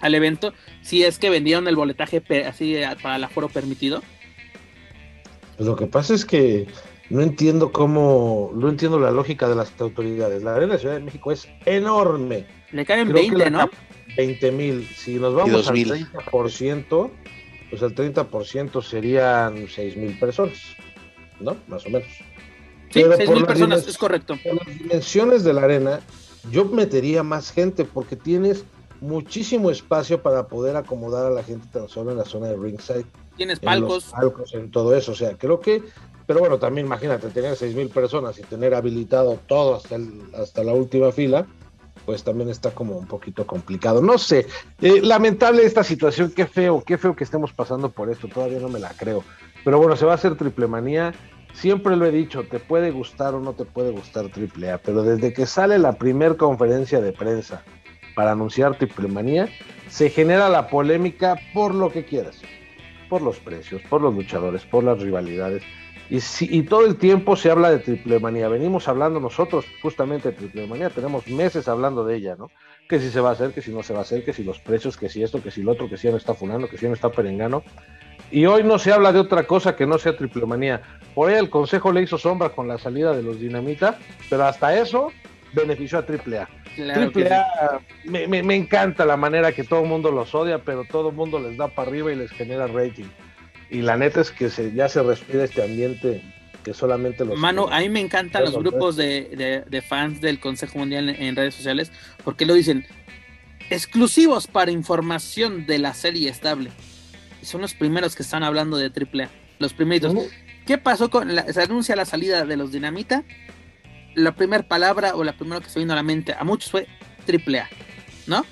al evento. Si es que vendieron el boletaje así eh, para el aforo permitido. Pues lo que pasa es que no entiendo cómo, no entiendo la lógica de las autoridades. La Arena Ciudad de México es enorme. Le caben Creo que 20, la ¿no? cap- 20 mil. Si nos vamos al 2,000. 30%, pues el 30% serían 6 mil personas, ¿no? Más o menos. Sí, 6 mil personas, es correcto. Por las dimensiones de la arena, yo metería más gente porque tienes muchísimo espacio para poder acomodar a la gente tan solo en la zona de ringside. Tienes palcos. En palcos, en todo eso. O sea, creo que, pero bueno, también imagínate tener seis mil personas y tener habilitado todo hasta, hasta la última fila, pues también está como un poquito complicado. No sé, eh, lamentable esta situación, qué feo, qué feo que estemos pasando por esto, todavía no me la creo. Pero bueno, se va a hacer triple manía. Siempre lo he dicho, te puede gustar o no te puede gustar triple A, pero desde que sale la primer conferencia de prensa para anunciar Triple Manía, se genera la polémica por lo que quieras, por los precios, por los luchadores, por las rivalidades. Y, y todo el tiempo se habla de Triple Manía. Venimos hablando nosotros justamente de Triple Manía, tenemos meses hablando de ella, ¿no? Que si se va a hacer, que si no se va a hacer, que si los precios, que si esto, que si lo otro, que si ya no está funando, que si ya no está perengano. Y hoy no se habla de otra cosa que no sea Triple Manía. Por ahí el consejo le hizo sombra con la salida de los Dinamita, pero hasta eso benefició a AAA. AAA me, encanta la manera que todo el mundo los odia, pero todo el mundo les da para arriba y les genera rating. Y la neta es que se, ya se respira este ambiente que solamente los... Mano, a mí me encantan los grupos de, fans del Consejo Mundial en, redes sociales, porque lo dicen, exclusivos para información de la serie estable. Son los primeros que están hablando de AAA. Los primeritos. ¿Qué pasó con la, se anuncia la salida de los Dinamita? la primera palabra o la primera que se vino a la mente a muchos fue triple A, ¿no?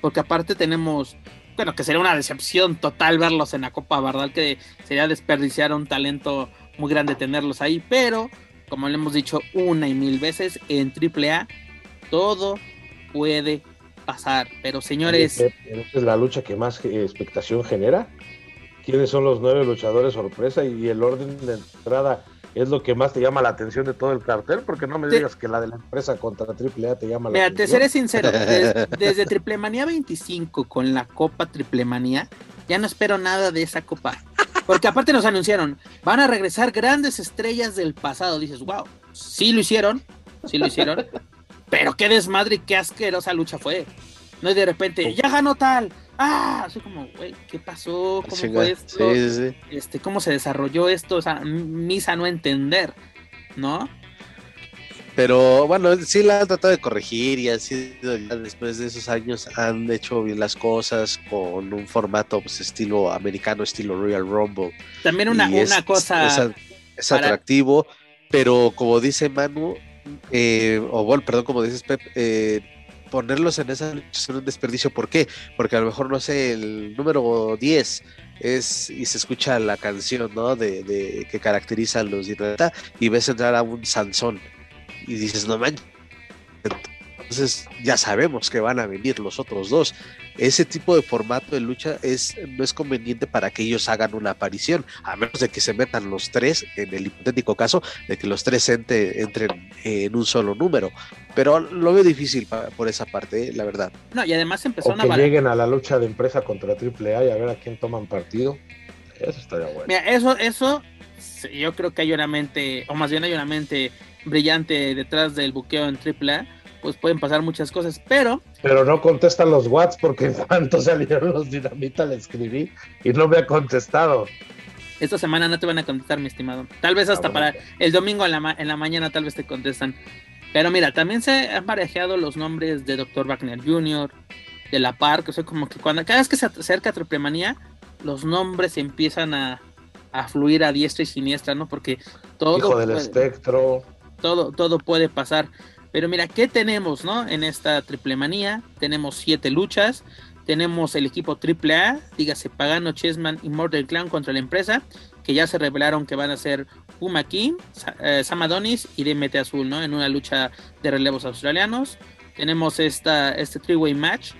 Porque aparte tenemos, bueno, que sería una decepción total verlos en la Copa, ¿verdad? Que sería desperdiciar un talento muy grande tenerlos ahí, pero como le hemos dicho una y mil veces, en triple A todo puede pasar, pero señores... es la lucha que más expectación genera. ¿Quiénes son los nueve luchadores sorpresa y el orden de entrada? es lo que más te llama la atención de todo el cartel, porque no me digas que la de la empresa contra AAA te llama la atención. Mira, te seré sincero, desde, desde Triplemanía 25 con la Copa Triplemanía, ya no espero nada de esa copa. Porque aparte nos anunciaron, van a regresar grandes estrellas del pasado. Dices, wow, sí lo hicieron, sí lo hicieron, pero qué desmadre y qué asquerosa lucha fue. No es de repente, ya ganó tal, ah, así como, güey, ¿qué pasó? ¿Cómo fue esto? Sí, sí, Este, ¿Cómo se desarrolló esto? O sea, misa no entender, ¿no? Pero bueno, sí la han tratado de corregir y sido después de esos años han hecho bien las cosas con un formato pues, estilo americano, estilo Royal Rumble. También una, una cosa. Es, atractivo, pero como dice Manu, eh, o bueno, perdón, como dices Pep, eh, ponerlos en esa lucha es un desperdicio. ¿Por qué? Porque a lo mejor, no sé, el número 10 es y se escucha la canción, ¿no? De, que caracteriza a los y ves entrar a un Sansón y dices, no manches. Entonces ya sabemos que van a venir los otros dos ese tipo de formato de lucha es, no es conveniente para que ellos hagan una aparición, a menos de que se metan los tres, en el hipotético caso de que los tres entren en un solo número. Pero lo veo difícil por esa parte, eh, la verdad. No, y además empezó o que lleguen a la lucha de empresa contra AAA y a ver a quién toman partido. Eso estaría bueno. Mira, eso, eso, yo creo que hay una mente, o más bien hay una mente brillante detrás del buqueo en AAA pues pueden pasar muchas cosas, pero... Pero no contestan los WhatsApp porque en cuanto salieron los dinamita le escribí y no me ha contestado. Esta semana no te van a contestar, mi estimado. Tal vez hasta ah, para el domingo en la, en la mañana tal vez te contestan. Pero mira, también se han parejeado los nombres de Dr. Wagner Jr., de La Park, o sea, como que cuando cada vez que se acerca Triplemanía, los nombres empiezan a, a fluir a diestra y siniestra, ¿no? Porque todo... Hijo del espectro. Todo, todo puede pasar. Pero mira, ¿qué tenemos, no? En esta triple manía, tenemos siete luchas. Tenemos el equipo triple A, dígase Pagano, Chessman y Mortal Clown contra la empresa, que ya se revelaron que van a ser Puma King, eh, Sam Adonis y DMT Azul, ¿no? En una lucha de relevos australianos. Tenemos esta, este three-way match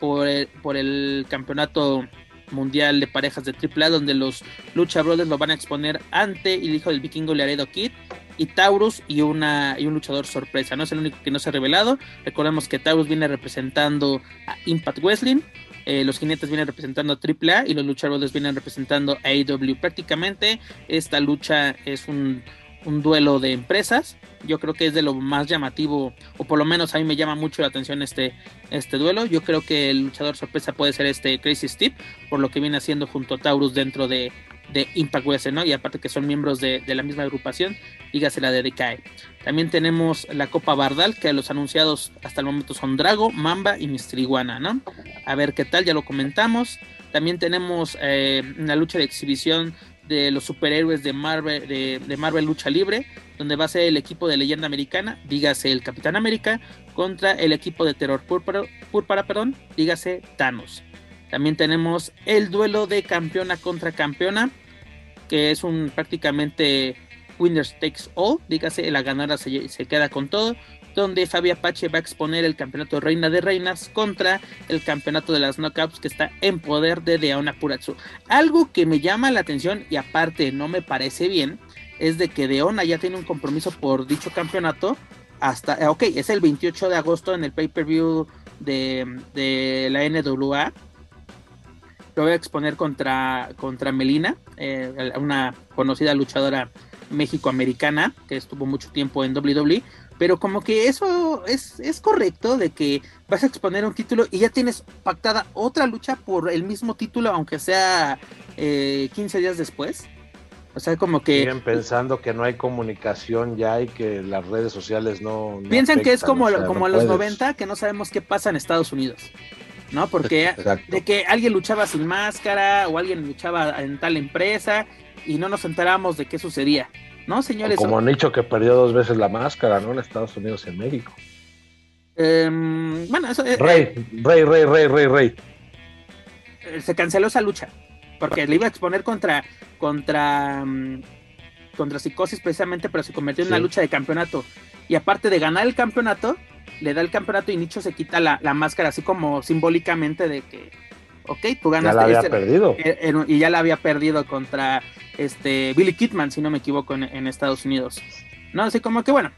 por el, por el campeonato mundial de parejas de AAA, donde los Lucha Brothers lo van a exponer ante el hijo del vikingo Laredo Kid y Taurus y, una, y un luchador sorpresa. No es el único que no se ha revelado. Recordemos que Taurus viene representando a Impact Wrestling. Eh, los jinetes vienen representando a AAA y los luchadores vienen representando a AEW. Prácticamente esta lucha es un, un duelo de empresas. Yo creo que es de lo más llamativo, o por lo menos a mí me llama mucho la atención este, este duelo. Yo creo que el luchador sorpresa puede ser este Crazy Steve, por lo que viene haciendo junto a Taurus dentro de, de Impact Wrestling, ¿no? Y aparte que son miembros de, la misma agrupación, dígase la de Decay. También tenemos la Copa Bardal, que los anunciados hasta el momento son Drago, Mamba y Mistriguana, ¿no? A ver qué tal, ya lo comentamos. También tenemos eh, una lucha de exhibición de los superhéroes de Marvel, de, de, Marvel Lucha Libre, donde va a ser el equipo de leyenda americana, dígase el Capitán América, contra el equipo de terror púrpura, púrpura perdón, dígase Thanos. También tenemos el duelo de campeona contra campeona, que es un prácticamente winners takes all, dígase la ganadora se, queda con todo, donde Fabi Apache va a exponer el campeonato Reina de Reinas contra el campeonato de las Knockouts que está en poder de Deona Puratsu. Algo que me llama la atención y aparte no me parece bien es de que Deona ya tiene un compromiso por dicho campeonato hasta, ok, es el 28 de agosto en el pay-per-view de, de, la NWA. Lo voy a exponer contra, contra Melina, eh, una conocida luchadora mexicoamericana que estuvo mucho tiempo en WWE pero como que eso es, es, correcto de que vas a exponer un título y ya tienes pactada otra lucha por el mismo título, aunque sea eh, 15 días después. O sea, como que... Siguen pensando que no hay comunicación ya y que las redes sociales no... no piensan afectan, que es como, o sea, como no los puedes. 90, que no sabemos qué pasa en Estados Unidos. ¿No? Porque Exacto. de que alguien luchaba sin máscara o alguien luchaba en tal empresa y no nos enteramos de qué sucedía. ¿no, señores? O como han dicho que perdió dos veces la máscara, ¿no? En Estados Unidos y en México. Eh, bueno, eso. Eh, rey, rey, rey, rey, rey, rey. Se canceló esa lucha. Porque le iba a exponer contra. contra. Um, contra psicosis precisamente, pero se convirtió en sí. una lucha de campeonato. Y aparte de ganar el campeonato, le da el campeonato y Nicho se quita la, la máscara, así como simbólicamente de que. Ok, tú ganaste. Ya la había este, perdido. Eh, y ya la había perdido contra este Billy Kidman, si no me equivoco, en, en, Estados Unidos. No, así como que bueno,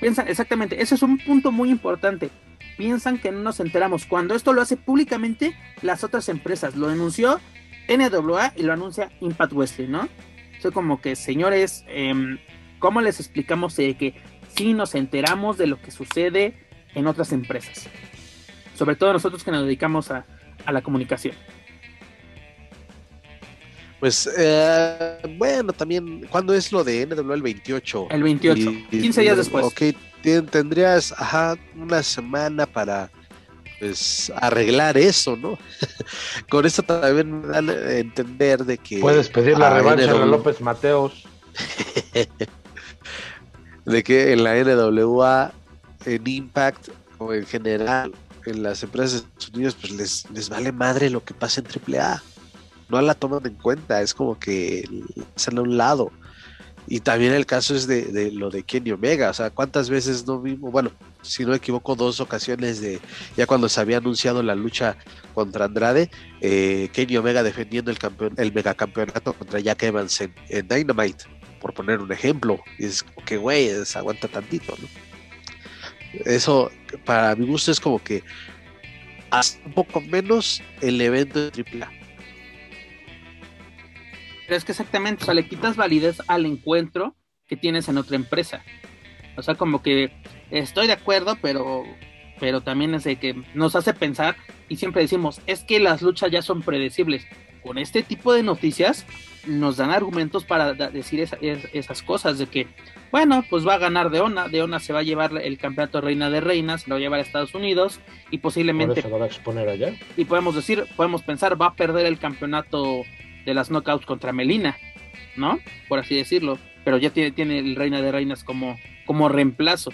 piensan exactamente, ese es un punto muy importante. Piensan que no nos enteramos. Cuando esto lo hace públicamente las otras empresas, lo denunció NWA y lo anuncia Impact Wrestling, ¿no? Soy como que, señores, eh, ¿cómo les explicamos que sí nos enteramos de lo que sucede en otras empresas? Sobre todo nosotros que nos dedicamos a, a la comunicación. Pues eh, bueno, también, ¿cuándo es lo de NWA? El 28. El 28, y, 15 días después. Ok, tendrías, ajá, una semana para pues arreglar eso, ¿no? Con esto también me dan a entender de que... Puedes pedir la revancha NWA... a López Mateos. de que en la NWA, en Impact o en general, en las empresas de Estados Unidos, pues les, les vale madre lo que pasa en AAA no la toman en cuenta, es como que salen a un lado. Y también el caso es de, lo de Kenny Omega, o sea, cuántas veces no vimos, bueno, si no me equivoco, dos ocasiones de ya cuando se había anunciado la lucha contra Andrade, eh, Kenny Omega defendiendo el campeón, el megacampeonato contra Jack Evans en, Dynamite, por poner un ejemplo. Y es como que, güey, aguanta tantito, ¿no? Eso, para mi gusto, es como que hasta un poco menos el evento de AAA pero es que exactamente, o sea, le quitas validez al encuentro que tienes en otra empresa. O sea, como que estoy de acuerdo, pero, pero también es de que nos hace pensar y siempre decimos, es que las luchas ya son predecibles. Con este tipo de noticias nos dan argumentos para decir esa, esas cosas, de que, bueno, pues va a ganar Deona, Deona se va a llevar el campeonato Reina de Reinas, lo va a llevar a Estados Unidos y posiblemente... se va a exponer allá. Y podemos decir, podemos pensar, va a perder el campeonato de las knockouts contra Melina, ¿no? Por así decirlo. Pero ya tiene, tiene el Reina de Reinas como, como reemplazo,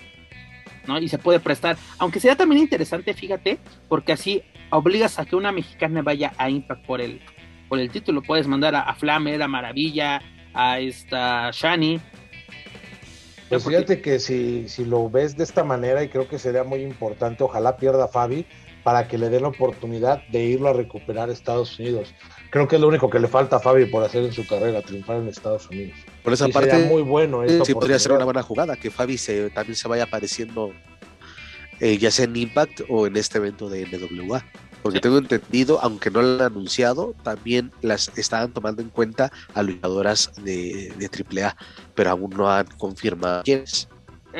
¿no? Y se puede prestar. Aunque sea también interesante, fíjate, porque así obligas a que una mexicana vaya a Impact por el, por el título. Puedes mandar a, a Flamer, a Maravilla, a esta Shani. Pues fíjate que si, si lo ves de esta manera, y creo que sería muy importante, ojalá pierda Fabi para que le den la oportunidad de irlo a recuperar a Estados Unidos creo que es lo único que le falta a Fabi por hacer en su carrera, triunfar en Estados Unidos. Por esa y parte, muy bueno. Esto sí, podría ser una buena jugada, que Fabi se, también se vaya apareciendo, eh, ya sea en Impact o en este evento de NWA. Porque tengo entendido, aunque no lo han anunciado, también las estaban tomando en cuenta a luchadoras de, de AAA, pero aún no han confirmado quiénes.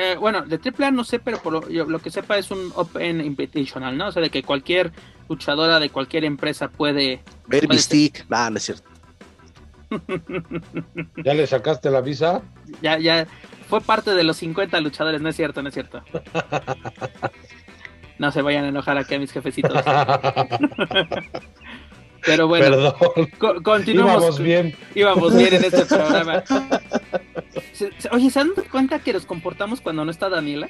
Eh, bueno, de AAA no sé, pero por lo, lo, que sepa es un Open Invitational, ¿no? O sea, de que cualquier luchadora de cualquier empresa puede... Ver Mystique, ah, no es cierto. ¿Ya le sacaste la visa? Ya, ya, fue parte de los 50 luchadores, no es cierto, no es cierto. No se vayan a enojar aquí a mis jefecitos. Pero bueno, Perdón. continuamos. Íbamos bien. Íbamos bien en este programa. Oye, ¿se dan cuenta que nos comportamos cuando no está Daniela?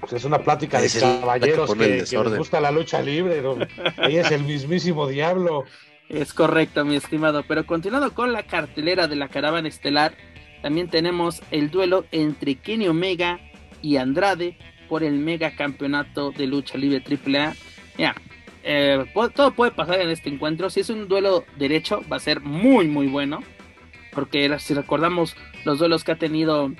Pues es una plática de caballeros que, que les gusta la lucha libre. ¿no? Ella es el mismísimo diablo. Es correcto, mi estimado. Pero continuando con la cartelera de la caravana estelar, también tenemos el duelo entre Kenny Omega y Andrade por el mega campeonato de lucha libre AAA. Ya, eh, todo puede pasar en este encuentro. Si es un duelo derecho, va a ser muy, muy bueno. Porque si recordamos los duelos que ha tenido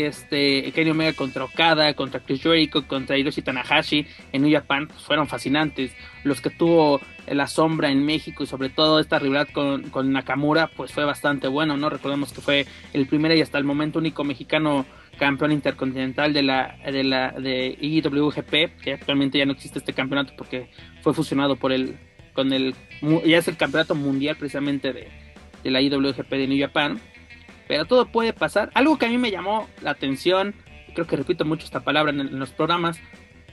este Kenny Omega contra Okada, contra Chris Jericho, contra Hiroshi Tanahashi en New Japan, pues, fueron fascinantes. Los que tuvo la sombra en México y sobre todo esta rivalidad con, Nakamura, pues fue bastante bueno, ¿no? Recordemos que fue el primer y hasta el momento único mexicano campeón intercontinental de la de la de IWGP, que actualmente ya no existe este campeonato porque fue fusionado por el con el ya es el campeonato mundial precisamente de, de la IWGP de New Japan. Pero todo puede pasar. Algo que a mí me llamó la atención, creo que repito mucho esta palabra en, en los programas,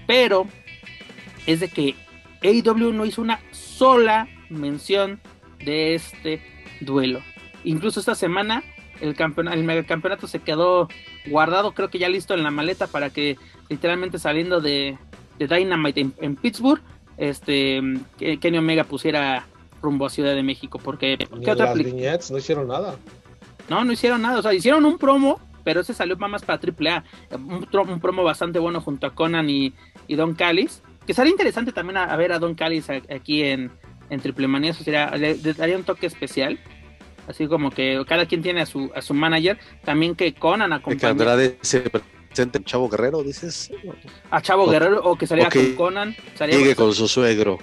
pero es de que AEW no hizo una sola mención de este duelo. Incluso esta semana el, campeonato, el megacampeonato se quedó guardado, creo que ya listo en la maleta para que literalmente saliendo de, de Dynamite en, Pittsburgh, este Kenny Omega pusiera rumbo a Ciudad de México, porque ¿qué otra las no hicieron nada. No, no hicieron nada, o sea, hicieron un promo, pero ese salió más para AAA, un, un promo bastante bueno junto a Conan y, y Don Callis, que sería interesante también a, ver a Don Callis aquí en, en Triple Manía, eso sería, le daría un toque especial así como que cada quien tiene a su, a su manager, también que Conan acompaña. Que Andrade se presente Chavo Guerrero, dices. A Chavo Guerrero, o que saliera con Conan. Llegue con su suegro.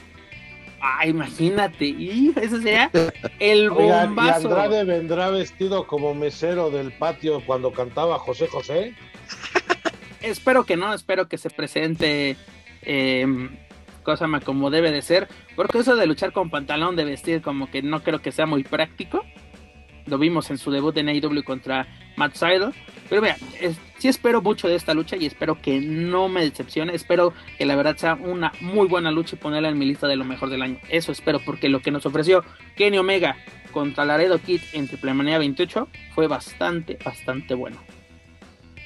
Ah, imagínate, y ese sería el bombazo. ¿Y Andrade vendrá vestido como mesero del patio cuando cantaba José José? espero que no, espero que se presente eh, cosa como debe de ser, porque eso de luchar con pantalón de vestir como que no creo que sea muy práctico. Lo vimos en su debut en AEW contra Matt Sydal. Pero vea, sí espero mucho de esta lucha y espero que no me decepcione. Espero que la verdad sea una muy buena lucha y ponerla en mi lista de lo mejor del año. Eso espero, porque lo que nos ofreció Kenny Omega contra Laredo Kid en Triple 28 fue bastante, bastante bueno.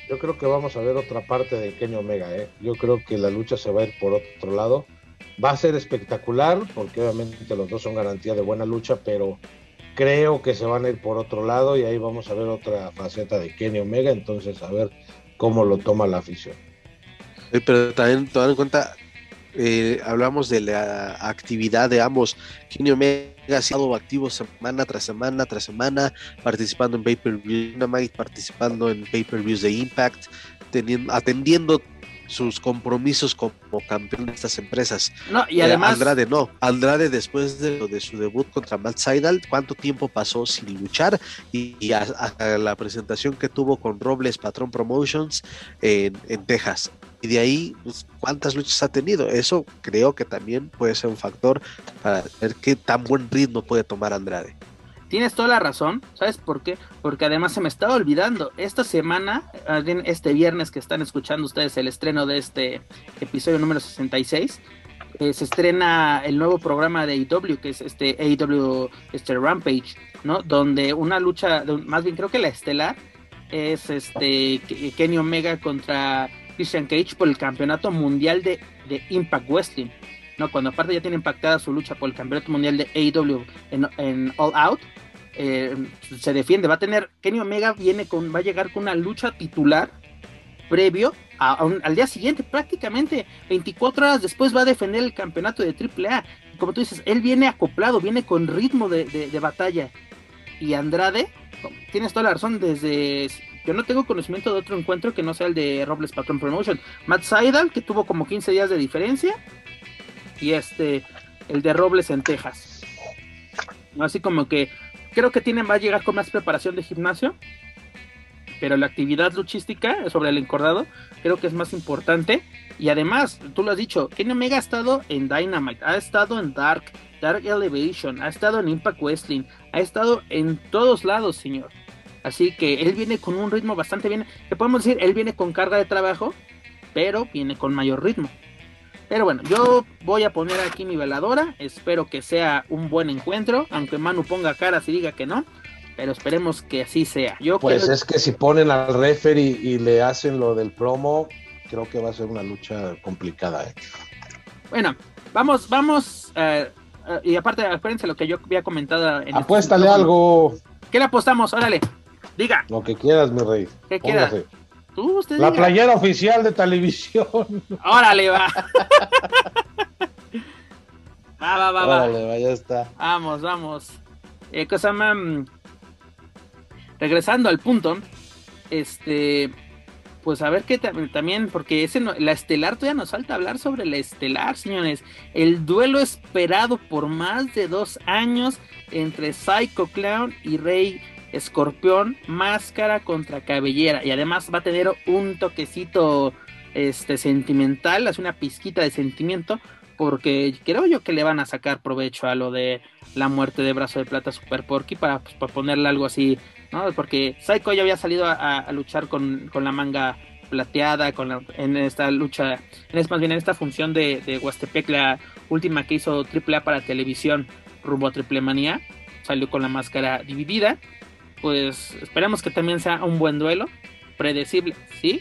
Yo creo que vamos a ver otra parte de Kenny Omega. ¿eh? Yo creo que la lucha se va a ir por otro lado. Va a ser espectacular, porque obviamente los dos son garantía de buena lucha, pero creo que se van a ir por otro lado y ahí vamos a ver otra faceta de Kenny Omega, entonces a ver cómo lo toma la afición. Pero también tomar en cuenta, eh, hablamos de la actividad de ambos. Kenny Omega ha sido activo semana tras semana tras semana, participando en pay-per-view, participando en pay-per-views de Impact, teniendo, atendiendo sus compromisos como campeón de estas empresas. No, y además. Andrade no. Andrade, después de, de su debut contra Matt Seidel, ¿cuánto tiempo pasó sin luchar? Y, a, la presentación que tuvo con Robles Patron Promotions en, Texas. Y de ahí, pues, ¿cuántas luchas ha tenido? Eso creo que también puede ser un factor para ver qué tan buen ritmo puede tomar Andrade. Tienes toda la razón, ¿sabes por qué? Porque además se me estaba olvidando, esta semana, este viernes que están escuchando ustedes el estreno de este episodio número 66, eh, se estrena el nuevo programa de AEW, que es este AEW este Rampage, ¿no? Donde una lucha, más bien creo que la estelar, es este Kenny Omega contra Christian Cage por el campeonato mundial de, de Impact Wrestling. ¿No? Cuando aparte ya tiene impactada su lucha por el campeonato mundial de AEW en, All Out, eh, se defiende, va a tener, Kenny Omega viene con, va a llegar con una lucha titular previo al día siguiente, prácticamente 24 horas después va a defender el campeonato de AAA. Como tú dices, él viene acoplado, viene con ritmo de, batalla. Y Andrade, tienes toda la razón, desde yo no tengo conocimiento de otro encuentro que no sea el de Robles Patron Promotion. Matt Seidel, que tuvo como 15 días de diferencia. Y este, el de Robles en Texas. Así como que creo que tienen, va a llegar con más preparación de gimnasio, pero la actividad luchística sobre el encordado creo que es más importante. Y además, tú lo has dicho, Kenny Omega ha estado en Dynamite, ha estado en Dark, Dark Elevation, ha estado en Impact Wrestling, ha estado en todos lados, señor. Así que él viene con un ritmo bastante bien. Que podemos decir, él viene con carga de trabajo, pero viene con mayor ritmo. Pero bueno, yo voy a poner aquí mi veladora. Espero que sea un buen encuentro. Aunque Manu ponga caras y diga que no. Pero esperemos que así sea. Yo pues es que si ponen al referee y, le hacen lo del promo, creo que va a ser una lucha complicada. ¿eh? Bueno, vamos, vamos. Eh, eh, y aparte, acuérdense lo que yo había comentado. En este Apuéstale algo. ¿Qué le apostamos? Órale. Diga. Lo que quieras, mi rey. ¿Qué quieras? Tú, usted La playera oficial de televisión. Órale, va. va, va, va, Órale, va, ya está. Vamos, vamos. Eh, cosa. Mm, regresando al punto, este. Pues a ver qué también, porque ese la estelar todavía nos falta hablar sobre la estelar, señores. El duelo esperado por más de dos años entre Psycho Clown y Rey escorpión, máscara contra cabellera. Y además va a tener un toquecito este, sentimental, hace una pizquita de sentimiento. Porque creo yo que le van a sacar provecho a lo de la muerte de Brazo de Plata Super Porky para, pues, para ponerle algo así, ¿no? Porque Psycho ya había salido a, luchar con, la manga plateada, con en esta lucha, en, más bien en esta función de, de Huastepec, la última que hizo AAA para televisión rumbo a Triple Manía, salió con la máscara dividida pues esperemos que también sea un buen duelo, predecible, sí,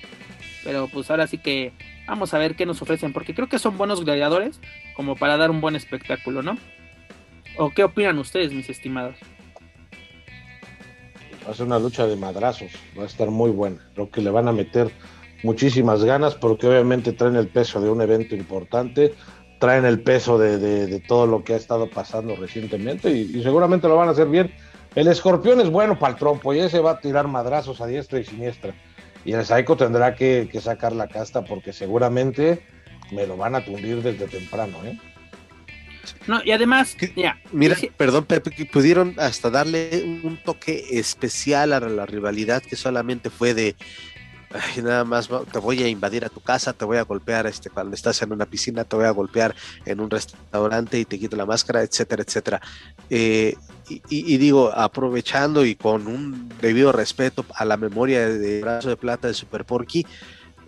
pero pues ahora sí que vamos a ver qué nos ofrecen, porque creo que son buenos gladiadores como para dar un buen espectáculo, ¿no? ¿O qué opinan ustedes, mis estimados? Va a ser una lucha de madrazos, va a estar muy buena. Creo que le van a meter muchísimas ganas porque obviamente traen el peso de un evento importante, traen el peso de, todo lo que ha estado pasando recientemente y seguramente lo van a hacer bien el escorpión es bueno para el trompo y ese va a tirar madrazos a diestra y siniestra. Y el Psycho tendrá que, sacar la casta porque seguramente me lo van a tundir desde temprano, ¿eh? No, y además, ya, mira, perdón, Pepe, que pudieron hasta darle un toque especial a la rivalidad que solamente fue de nada más te voy a invadir a tu casa, te voy a golpear este, cuando estás en una piscina, te voy a golpear en un restaurante y te quito la máscara, etcétera, etcétera. Eh, y, digo, aprovechando y con un debido respeto a la memoria de Brazo de Plata de Super Porky,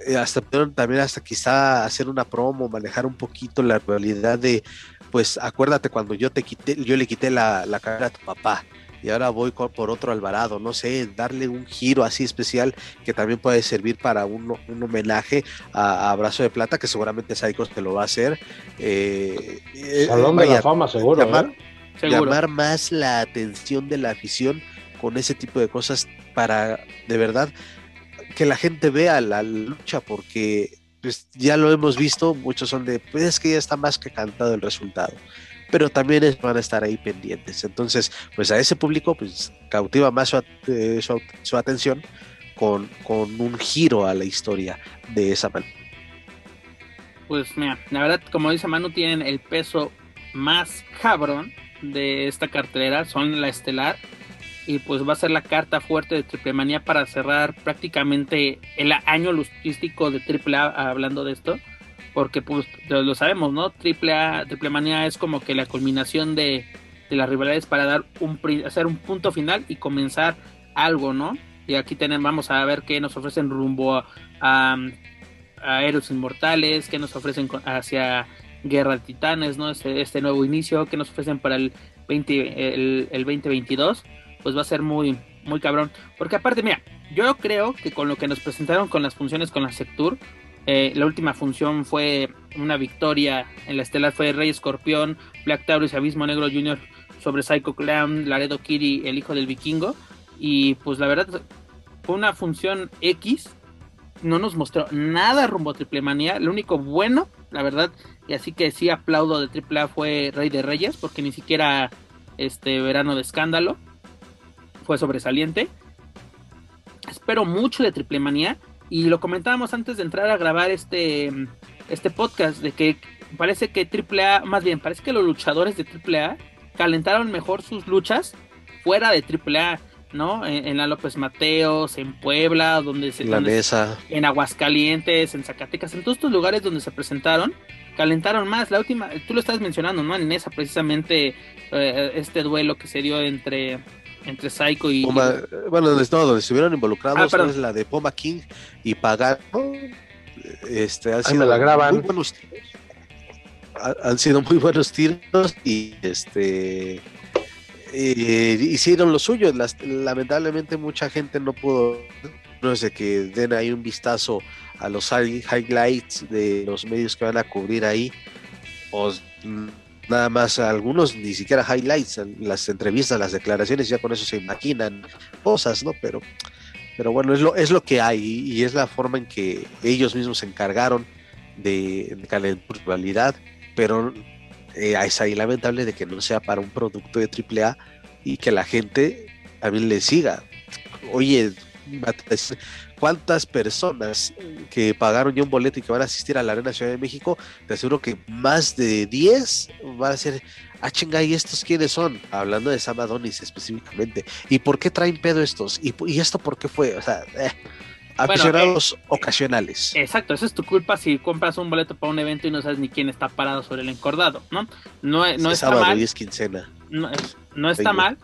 eh, hasta también hasta quizá hacer una promo, manejar un poquito la realidad de, pues acuérdate cuando yo te quité, yo le quité la, la cara a tu papá, y ahora voy por otro Alvarado, no sé, darle un giro así especial que también puede servir para un, un homenaje a, Abrazo de Plata, que seguramente Psychos te lo va a hacer. Eh, eh Salón de la fama, seguro. Llamar, ¿eh? llamar más la atención de la afición con ese tipo de cosas para de verdad que la gente vea la lucha, porque pues, ya lo hemos visto, muchos son de, pues es que ya está más que cantado el resultado pero también van a estar ahí pendientes. Entonces, pues a ese público pues cautiva más su, eh, atención con, con, un giro a la historia de esa manera. Pues mira, la verdad, como dice Manu, tienen el peso más cabrón de esta cartelera, son la estelar. Y pues va a ser la carta fuerte de Triple Manía para cerrar prácticamente el año logístico de Triple A hablando de esto porque pues lo sabemos, ¿no? Triple A, Triple Manía es como que la culminación de, las rivalidades para dar un hacer un punto final y comenzar algo, ¿no? Y aquí tenemos, vamos a ver qué nos ofrecen rumbo a, a, Héroes Inmortales, qué nos ofrecen hacia Guerra de Titanes, ¿no? Este, este nuevo inicio, qué nos ofrecen para el 20, el, el 2022, pues va a ser muy, muy cabrón. Porque aparte, mira, yo creo que con lo que nos presentaron con las funciones con la Sectur, eh, la última función fue una victoria en la estelar fue Rey Escorpión, Black Taurus, Abismo Negro Jr. sobre Psycho Clown, Laredo Kiri, el hijo del vikingo. Y pues la verdad fue una función X. No nos mostró nada rumbo a Triple Manía. Lo único bueno, la verdad, y así que sí aplaudo de Triple A fue Rey de Reyes, porque ni siquiera este verano de escándalo fue sobresaliente. Espero mucho de Triple Manía y lo comentábamos antes de entrar a grabar este, este podcast, de que parece que AAA, más bien, parece que los luchadores de AAA calentaron mejor sus luchas fuera de AAA, ¿no? En, la López Mateos, en Puebla, donde se... La mesa. En Aguascalientes, en Zacatecas, en todos estos lugares donde se presentaron, calentaron más. La última, tú lo estás mencionando, ¿no? En esa precisamente eh, este duelo que se dio entre entre Psycho y. bueno, donde, donde estuvieron involucrados ah, es la de Poma King y Pagano. Este, han sido la graban. Muy buenos tiros. Han sido muy buenos tiros y este. Eh, hicieron lo suyo. lamentablemente, mucha gente no pudo. No sé, que den ahí un vistazo a los highlights de los medios que van a cubrir ahí. Pues nada más algunos ni siquiera highlights, las entrevistas, las declaraciones, ya con eso se imaginan cosas, ¿no? Pero, pero bueno, es lo, es lo que hay y es la forma en que ellos mismos se encargaron de, de pero eh, es ahí lamentable de que no sea para un producto de AAA y que la gente también le siga. Oye, cuántas personas que pagaron ya un boleto y que van a asistir a la Arena Ciudad de México, te aseguro que más de 10 van a ser, ah, chinga, ¿y estos quiénes son? Hablando de Sam Adonis específicamente. ¿Y por qué traen pedo estos? ¿Y, esto por qué fue? O sea, eh, aficionados eh, ocasionales. Exacto, esa es tu culpa si compras un boleto para un evento y no sabes ni quién está parado sobre el encordado, ¿no? No, no está sábado mal. Y es quincena. No, no está mal,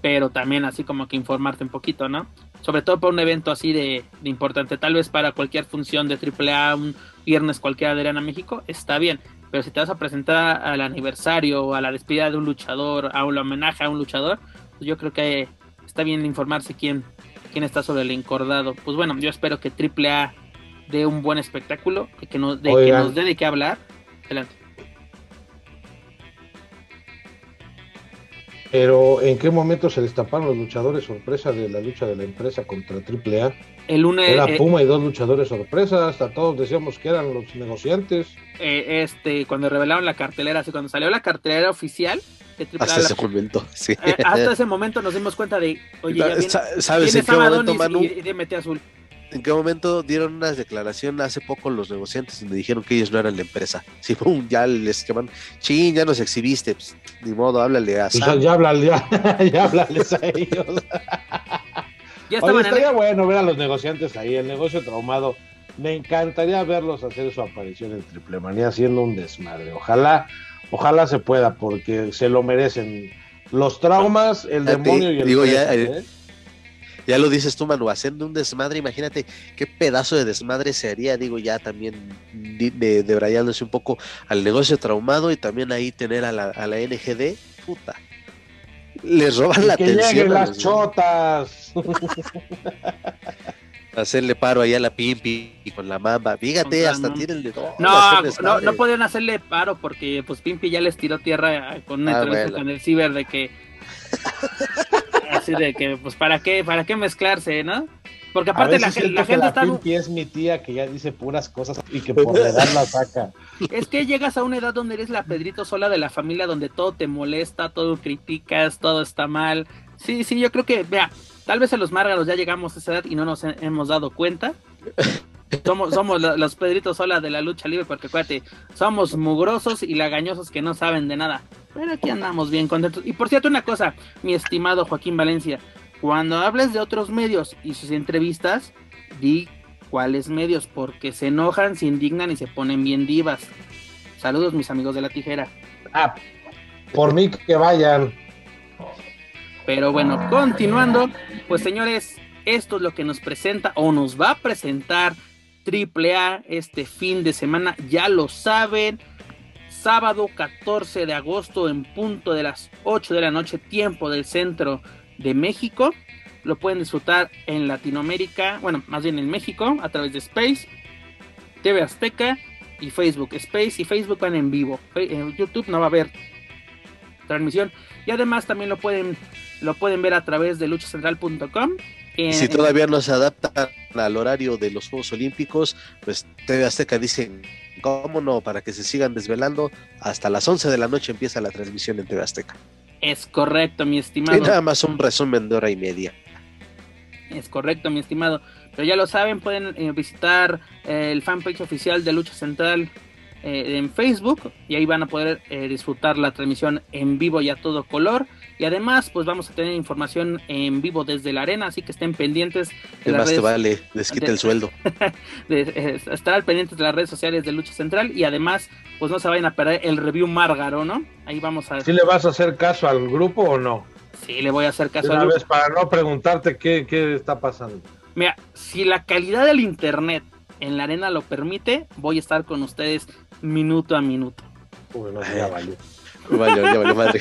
pero también así como que informarte un poquito, ¿no? Sobre todo para un evento así de, importante, tal vez para cualquier función de AAA, un viernes cualquiera de Arena México, está bien, pero si te vas a presentar al aniversario o a la despedida de un luchador, a un homenaje a un luchador, pues yo creo que está bien informarse quién, quién está sobre el encordado. Pues bueno, yo espero que AAA dé un buen espectáculo, que nos, de, que nos dé de qué hablar. Adelante. Pero ¿en qué momento se destaparon los luchadores sorpresa de la lucha de la empresa contra AAA? El lunes, Era eh, Puma y dos luchadores sorpresas, hasta todos decíamos que eran los negociantes. Eh, este, cuando revelaron la cartelera, así cuando salió la cartelera oficial de AAA, hasta ese momento, sí. Eh, hasta ese momento nos dimos cuenta de, oye, ya viene, ¿sabes en qué momento, Manu? Y, y de Azul. ¿En qué momento dieron una declaración hace poco los negociantes donde dijeron que ellos no eran la empresa? Sí, pum, ya les queman, ching, ya nos exhibiste, pues, ni modo, háblale a pues ya, ya, háblale, ya, háblales a ellos. ya Oye, estaría bueno ver a los negociantes ahí, el negocio traumado. Me encantaría verlos hacer su aparición en Triple Manía haciendo un desmadre. Ojalá, ojalá se pueda, porque se lo merecen. Los traumas, el demonio y el digo, ya, ¿eh? Ya lo dices tú, Manu, haciendo un desmadre, imagínate qué pedazo de desmadre se haría, digo, ya también de, debrayándose un poco al negocio traumado y también ahí tener a la, a la NGD, puta. Les roban la que atención. las chotas. hacerle paro ahí a la Pimpi y con la mamba. Fíjate, hasta tienen de todo. No, no, no podían hacerle paro porque pues Pimpi ya les tiró tierra con, ah, con el ciber de que Así de que, pues, ¿para qué, para qué mezclarse, no? Porque aparte la, gente está. es mi tía que ya dice puras cosas y que por edad la saca. Es que llegas a una edad donde eres la Pedrito sola de la familia, donde todo te molesta, todo criticas, todo está mal. Sí, sí, yo creo que, vea, tal vez en los márgaros ya llegamos a esa edad y no nos hemos dado cuenta. Somos, somos los Pedritos sola de la lucha libre, porque acuérdate, somos mugrosos y lagañosos que no saben de nada. Pero aquí andamos bien contentos. Y por cierto, una cosa, mi estimado Joaquín Valencia, cuando hables de otros medios y sus entrevistas, di cuáles medios, porque se enojan, se indignan y se ponen bien divas. Saludos, mis amigos de la tijera. Ah, por mí que vayan. Pero bueno, continuando, pues señores, esto es lo que nos presenta o nos va a presentar AAA este fin de semana, ya lo saben sábado 14 de agosto en punto de las 8 de la noche, tiempo del centro de México. Lo pueden disfrutar en Latinoamérica, bueno, más bien en México, a través de Space, TV Azteca y Facebook. Space y Facebook van en vivo. En YouTube no va a haber transmisión. Y además también lo pueden, lo pueden ver a través de luchacentral.com. Si todavía no se adaptan al horario de los Juegos Olímpicos, pues TV Azteca dicen ¿Cómo no? Para que se sigan desvelando. Hasta las 11 de la noche empieza la transmisión en TV Azteca. Es correcto, mi estimado. Y nada más un resumen de hora y media. Es correcto, mi estimado. Pero ya lo saben, pueden eh, visitar eh, el fanpage oficial de Lucha Central eh, en Facebook y ahí van a poder disfrutar la transmisión en vivo y a todo color y además pues vamos a tener información en vivo desde la arena así que estén pendientes de más te vale les quita el sueldo de, eh, estar pendientes de las redes sociales de Lucha Central y además pues no se vayan a perder el review Márgaro no ahí vamos a ¿Sí le vas a hacer caso al grupo o no? Sí, le voy a hacer caso al grupo. para no preguntarte qué, qué está pasando. Mira, si la calidad del internet en la arena lo permite, voy a estar con ustedes minuto a minuto. Bueno, ya valió. Madre.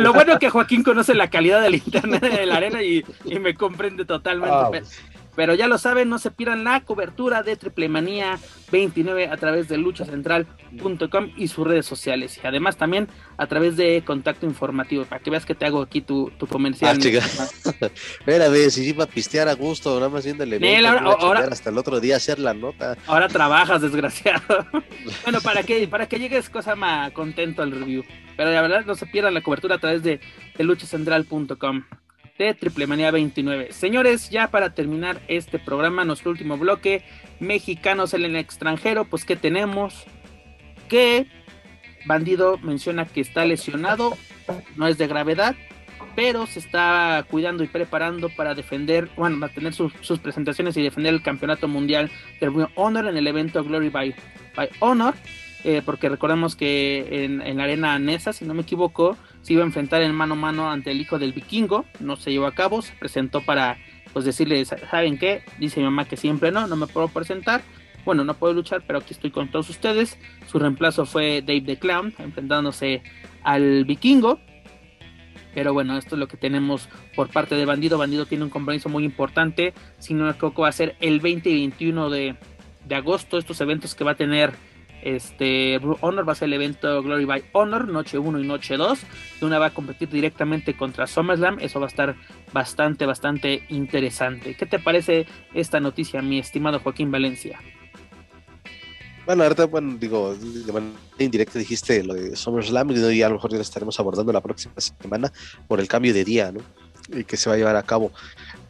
Lo bueno es que Joaquín conoce la calidad del internet de la arena y, me comprende totalmente. Ah, pues. Pero ya lo saben, no se pierdan la cobertura de Triple Manía 29 a través de luchacentral.com y sus redes sociales. Y además también a través de contacto informativo, para que veas que te hago aquí tu, tu comercial. Ah, chica. Mira, ve, si iba a pistear a gusto, nada más el evento, ahora, hasta el otro día hacer la nota. Ahora trabajas, desgraciado. bueno, para que, para que llegues cosa más contento al review. Pero la verdad, no se pierdan la cobertura a través de, de luchacentral.com de Triple Manía 29. Señores, ya para terminar este programa, nuestro último bloque, mexicanos en el extranjero, pues ¿qué tenemos? Que Bandido menciona que está lesionado, no es de gravedad, pero se está cuidando y preparando para defender, bueno, para tener sus, presentaciones y defender el campeonato mundial del Honor en el evento Glory by Honor, eh, porque recordemos que en, la arena Nesa, si no me equivoco, se iba a enfrentar en mano a mano ante el hijo del vikingo, no se llevó a cabo, se presentó para pues decirle, ¿saben qué? Dice mi mamá que siempre no, no me puedo presentar, bueno, no puedo luchar, pero aquí estoy con todos ustedes. Su reemplazo fue Dave the Clown, enfrentándose al vikingo. Pero bueno, esto es lo que tenemos por parte de Bandido. Bandido tiene un compromiso muy importante. Si no me equivoco, va a ser el 20 y 21 de, de agosto. Estos eventos que va a tener este, Honor va a ser el evento Glory by Honor, noche 1 y noche 2. Una va a competir directamente contra SummerSlam. Eso va a estar bastante, bastante interesante. ¿Qué te parece esta noticia, mi estimado Joaquín Valencia? Bueno, ahorita, bueno, digo, de manera indirecta dijiste lo de SummerSlam y a lo mejor ya lo estaremos abordando la próxima semana por el cambio de día, ¿no? Y que se va a llevar a cabo.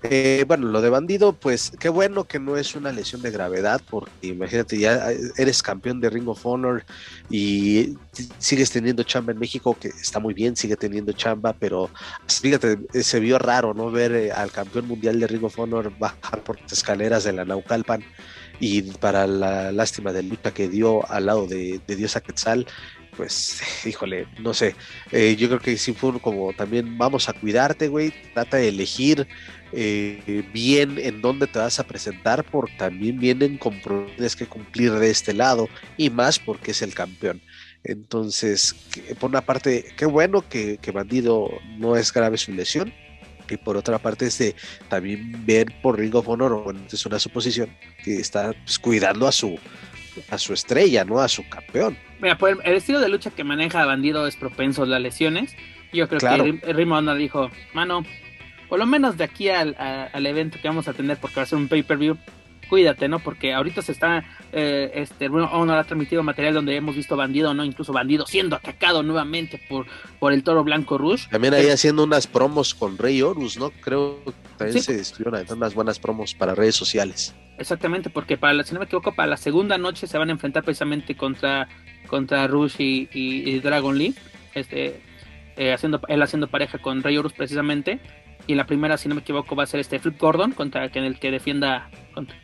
Eh, bueno, lo de bandido, pues qué bueno que no es una lesión de gravedad, porque imagínate, ya eres campeón de Ring of Honor y sigues teniendo chamba en México, que está muy bien, sigue teniendo chamba, pero fíjate, se vio raro, ¿no? Ver eh, al campeón mundial de Ring of Honor bajar por las escaleras de la Naucalpan y para la lástima de lucha que dio al lado de, de Diosa Quetzal, pues, híjole, no sé, eh, yo creo que sí fue como también vamos a cuidarte, güey, trata de elegir eh, bien en dónde te vas a presentar, porque también vienen compromisos que cumplir de este lado y más porque es el campeón. Entonces, por una parte, qué bueno que, Bandido no es grave su lesión, y por otra parte es de también ver por Ring of Honor, bueno, es una suposición, que está pues, cuidando a su, a su estrella, ¿no? A su campeón. Mira, pues el estilo de lucha que maneja Bandido es propenso a las lesiones. Yo creo que Ring of Honor dijo, mano, por lo menos de aquí al, evento que vamos a tener, porque va a ser un pay-per-view, cuídate, ¿no? Porque ahorita se está, eh, este, bueno, ha transmitido material donde hemos visto bandido, ¿no? Incluso bandido siendo atacado nuevamente por, por el toro blanco Rush. También ahí haciendo unas promos con Rey Horus, ¿no? Creo que también se estuvieron haciendo unas buenas promos para redes sociales. Exactamente, porque para la, si no me equivoco, para la segunda noche se van a enfrentar precisamente contra, contra Rush y, Dragon Lee, este, eh, haciendo, él haciendo pareja con Rey Horus precisamente y la primera, si no me equivoco, va a ser este Flip Gordon contra el que defienda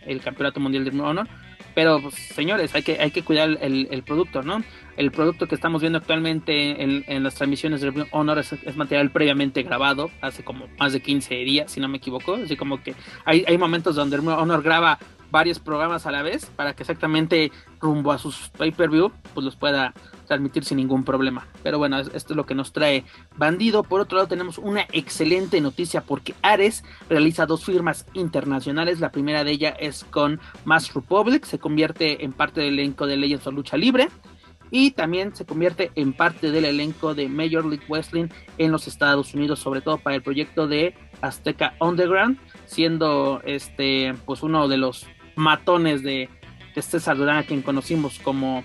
el campeonato mundial de honor. Pero, pues, señores, hay que, hay que cuidar el, producto, ¿no? El producto que estamos viendo actualmente en, las transmisiones de Honor es, material previamente grabado, hace como más de 15 días, si no me equivoco. Así como que hay, hay momentos donde Honor graba varios programas a la vez para que exactamente rumbo a sus pay-per-view, pues los pueda transmitir sin ningún problema. Pero bueno, esto es lo que nos trae Bandido. Por otro lado, tenemos una excelente noticia porque Ares realiza dos firmas internacionales. La primera de ellas es con Mass Republic, se convierte en parte del elenco de Legends of Lucha Libre. Y también se convierte en parte del elenco de Major League Wrestling en los Estados Unidos, sobre todo para el proyecto de Azteca Underground, siendo este pues uno de los matones de, de César Durán, a quien conocimos como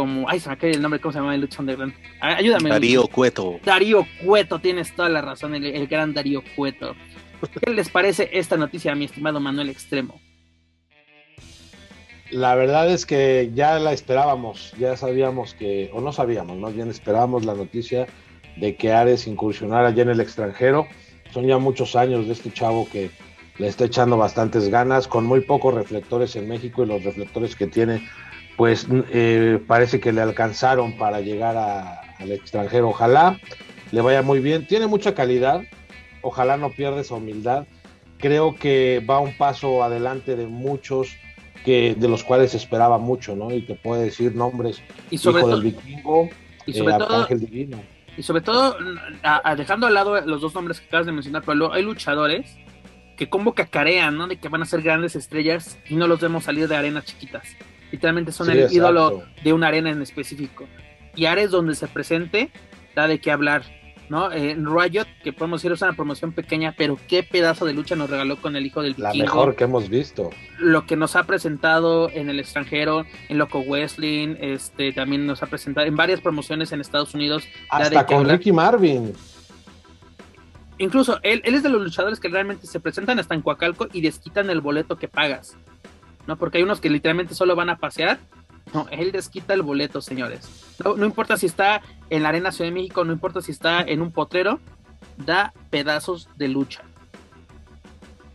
como, ay, se me cae el nombre, ¿cómo se llama el lucha underground? Ayúdame. Darío Cueto. Darío Cueto, tienes toda la razón, el, gran Darío Cueto. ¿Qué les parece esta noticia, mi estimado Manuel Extremo? La verdad es que ya la esperábamos, ya sabíamos que, o no sabíamos, más bien esperábamos la noticia de que Ares incursionara ya en el extranjero. Son ya muchos años de este chavo que le está echando bastantes ganas, con muy pocos reflectores en México y los reflectores que tiene, pues eh, parece que le alcanzaron para llegar al extranjero. Ojalá le vaya muy bien, tiene mucha calidad, ojalá no pierda esa humildad. Creo que va un paso adelante de muchos que de los cuales esperaba mucho, ¿no? Y te puede decir nombres, y sobre hijo del vikingo, y sobre eh, todo, Divino. Y sobre todo, a- a- dejando al lado los dos nombres que acabas de mencionar, Pablo, hay luchadores que como cacarean, ¿no? De que van a ser grandes estrellas y no los vemos salir de arenas chiquitas. Literalmente son Sí, el exacto. ídolo de una arena en específico. Y Ares, donde se presente, da de qué hablar, ¿no? Eh, En Riot, que podemos decir es una promoción pequeña, pero qué pedazo de lucha nos regaló con el hijo del La vikingo. mejor que hemos visto. Lo que nos ha presentado en el extranjero, en Loco Wrestling, este, también nos ha presentado en varias promociones en Estados Unidos. Hasta con hablar. Ricky Marvin. Incluso él, es de los luchadores que realmente se presentan hasta en Coacalco y desquitan el boleto que pagas. ¿No? Porque hay unos que literalmente solo van a pasear. No, él desquita el boleto, señores. No, no importa si está en la Arena Ciudad de México, no importa si está en un potrero, da pedazos de lucha.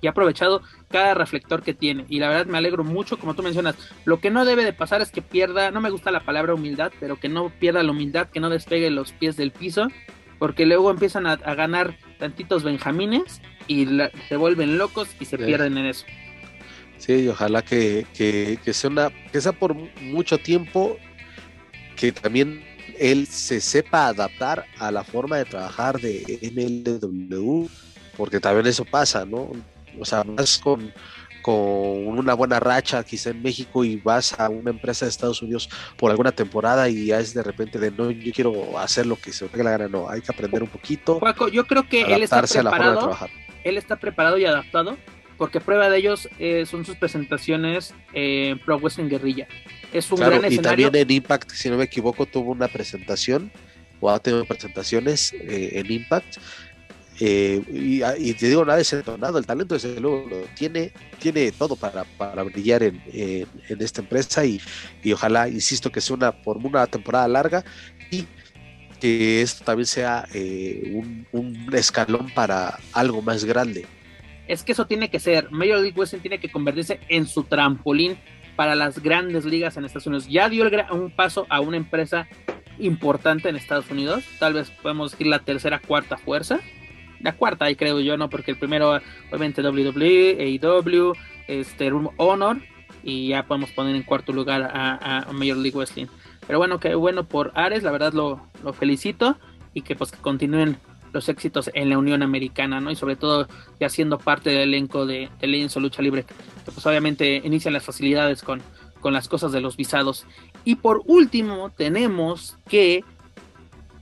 Y ha aprovechado cada reflector que tiene. Y la verdad me alegro mucho, como tú mencionas. Lo que no debe de pasar es que pierda, no me gusta la palabra humildad, pero que no pierda la humildad, que no despegue los pies del piso, porque luego empiezan a, a ganar tantitos benjamines y la- se vuelven locos y se Sí. pierden en eso. Sí, y ojalá que, que, que sea una, que sea por mu- mucho tiempo, que también él se sepa adaptar a la forma de trabajar de MLW, porque también eso pasa, ¿no? O sea, vas con, con una buena racha quizá en México y vas a una empresa de Estados Unidos por alguna temporada y ya es de repente de no, yo quiero hacer lo que se me la gana, no, hay que aprender un poquito, yo creo que él está preparado, él está preparado y adaptado, porque prueba de ellos eh, son sus presentaciones en Pro Wrestling Guerrilla. Es un Claro, gran y escenario. también en Impact, si no me equivoco, tuvo una presentación o ha tenido presentaciones eh, en Impact. Eh, y, y te digo, nada desentonado, el talento desde luego tiene, tiene todo para, para brillar en, en- esta empresa y, y ojalá, insisto, que sea una por una temporada larga y que esto también sea eh, un, escalón para algo más grande. Es que eso tiene que ser. Major League Wrestling tiene que convertirse en su trampolín para las grandes ligas en Estados Unidos. Ya dio el un paso a una empresa importante en Estados Unidos. Tal vez podemos decir la tercera, cuarta fuerza. La cuarta, ahí creo yo, ¿no? Porque el primero, obviamente, WWE, AEW, este, Room Honor. Y ya podemos poner en cuarto lugar a, Major League Wrestling. Pero bueno, qué bueno por Ares, la verdad lo, lo felicito. Y que pues continúen los éxitos en la Unión Americana, ¿no? Y sobre todo ya siendo parte del elenco de, de Legends Lucha Libre, que pues obviamente inician las facilidades con, con las cosas de los visados. Y por último, tenemos que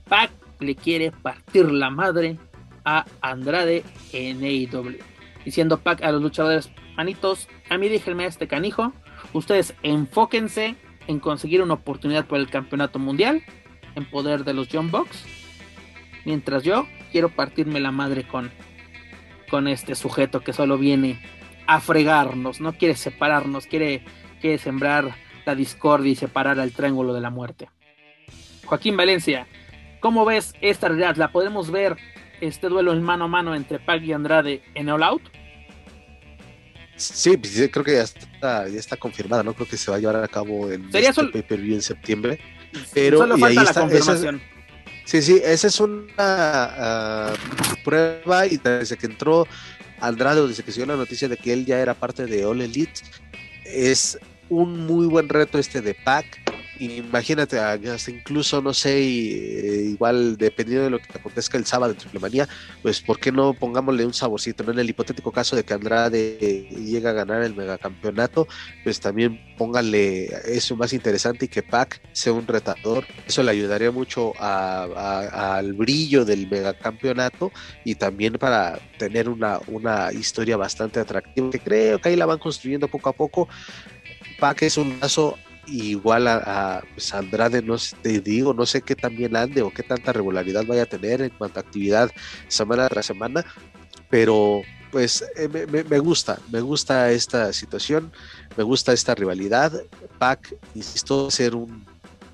Pac le quiere partir la madre a Andrade en AEW. Diciendo Pac a los luchadores, manitos, a mí déjenme a este canijo, ustedes enfóquense en conseguir una oportunidad por el campeonato mundial en poder de los John Box. Mientras yo quiero partirme la madre con, con este sujeto que solo viene a fregarnos, no quiere separarnos, quiere, quiere sembrar la discordia y separar al triángulo de la muerte. Joaquín Valencia, ¿cómo ves esta realidad? ¿La podemos ver este duelo en mano a mano entre Pac y Andrade en All Out? Sí, pues, creo que ya está, ya está confirmada, ¿no? Creo que se va a llevar a cabo en este sol- pay-per-view en septiembre. Pero, Solo y falta ahí la está, confirmación. Sí, sí, esa es una ah, prueba y desde que entró Andrade, o desde que se dio la noticia de que él ya era parte de All Elite, es un muy buen reto este de Pac. Imagínate, hasta incluso, no sé, eh, igual dependiendo de lo que acontezca el sábado en Triple Manía, pues ¿por qué no pongámosle un saborcito? En el hipotético caso de que Andrade llegue a ganar el megacampeonato, pues también pónganle eso más interesante y que Pac sea un retador. Eso le ayudaría mucho a- a- al brillo del megacampeonato y también para tener una, una historia bastante atractiva, que creo que ahí la van construyendo poco a poco. Pac es un caso igual a, pues, Andrade, no te digo, no sé qué tan bien ande o qué tanta regularidad vaya a tener en cuanto a actividad semana tras semana, pero pues eh, me, gusta, me gusta esta situación, me gusta esta rivalidad. Pac, insisto, ser un,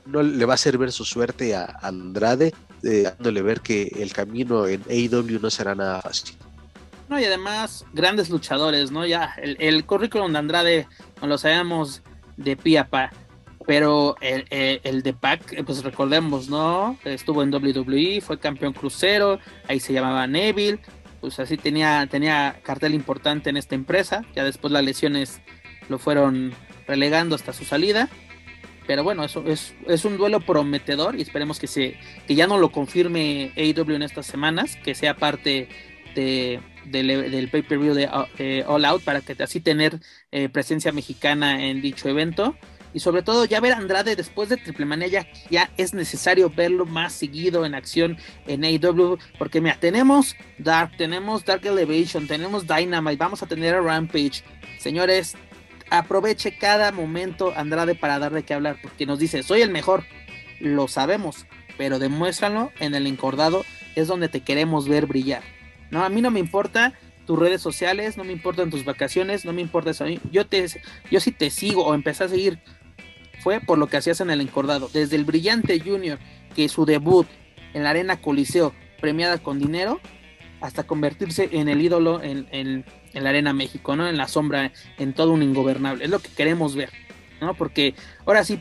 no le va a hacer ver su suerte a Andrade, eh, dándole ver que el camino en AEW no será nada fácil. No, y además, grandes luchadores, ¿no? Ya, el, el currículum de Andrade no lo sabemos de pie a pa. Pero el, el- el de Pac, pues recordemos, ¿no? Estuvo en WWE, fue campeón crucero, ahí se llamaba Neville, pues así tenía, tenía cartel importante en esta empresa. Ya después las lesiones lo fueron relegando hasta su salida. Pero bueno, eso es, es un duelo prometedor y esperemos que se que ya no lo confirme AEW en estas semanas, que sea parte de, del, pay-per-view de eh, All Out para que así tener eh, presencia mexicana en dicho evento. Y sobre todo ya ver a Andrade después de Triple Manía ya, ya es necesario verlo más seguido en acción en AEW. Porque mira, tenemos Dark, tenemos Dark Elevation, tenemos Dynamite, vamos a tener a Rampage. Señores, aproveche cada momento Andrade para darle que hablar. Porque nos dice, soy el mejor. Lo sabemos. Pero demuéstralo en el encordado. Es donde te queremos ver brillar. No, a mí no me importa tus redes sociales, no me importan tus vacaciones, no me importa eso. Yo te, yo sí te sigo o empecé a seguir fue por lo que hacías en el encordado. Desde el brillante Junior, que su debut en la Arena Coliseo, premiada con dinero, hasta convertirse en el ídolo en, en, la Arena México, ¿no? En la sombra, en todo un ingobernable. Es lo que queremos ver, ¿no? Porque ahora sí,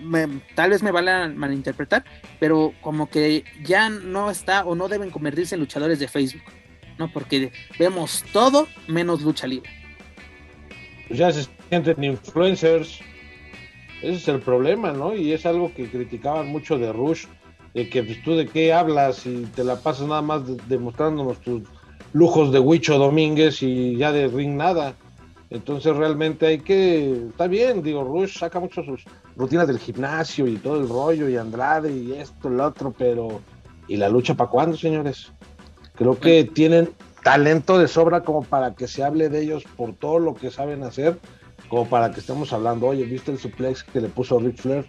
me, tal vez me van a malinterpretar, pero como que ya no está o no deben convertirse en luchadores de Facebook, ¿no? Porque vemos todo menos lucha libre. Pues ya se sienten influencers. Ese es el problema, ¿no? Y es algo que criticaban mucho de Rush, de que pues, tú de qué hablas y te la pasas nada más de- demostrándonos tus lujos de Huicho Domínguez y ya de ring nada. Entonces realmente hay que, está bien, digo, Rush saca mucho sus rutinas del gimnasio y todo el rollo y Andrade y esto, el otro, pero ¿y la lucha para cuándo, señores? Creo que tienen talento de sobra como para que se hable de ellos por todo lo que saben hacer, como para que estemos hablando, oye, ¿viste el suplex que le puso Ric Flair?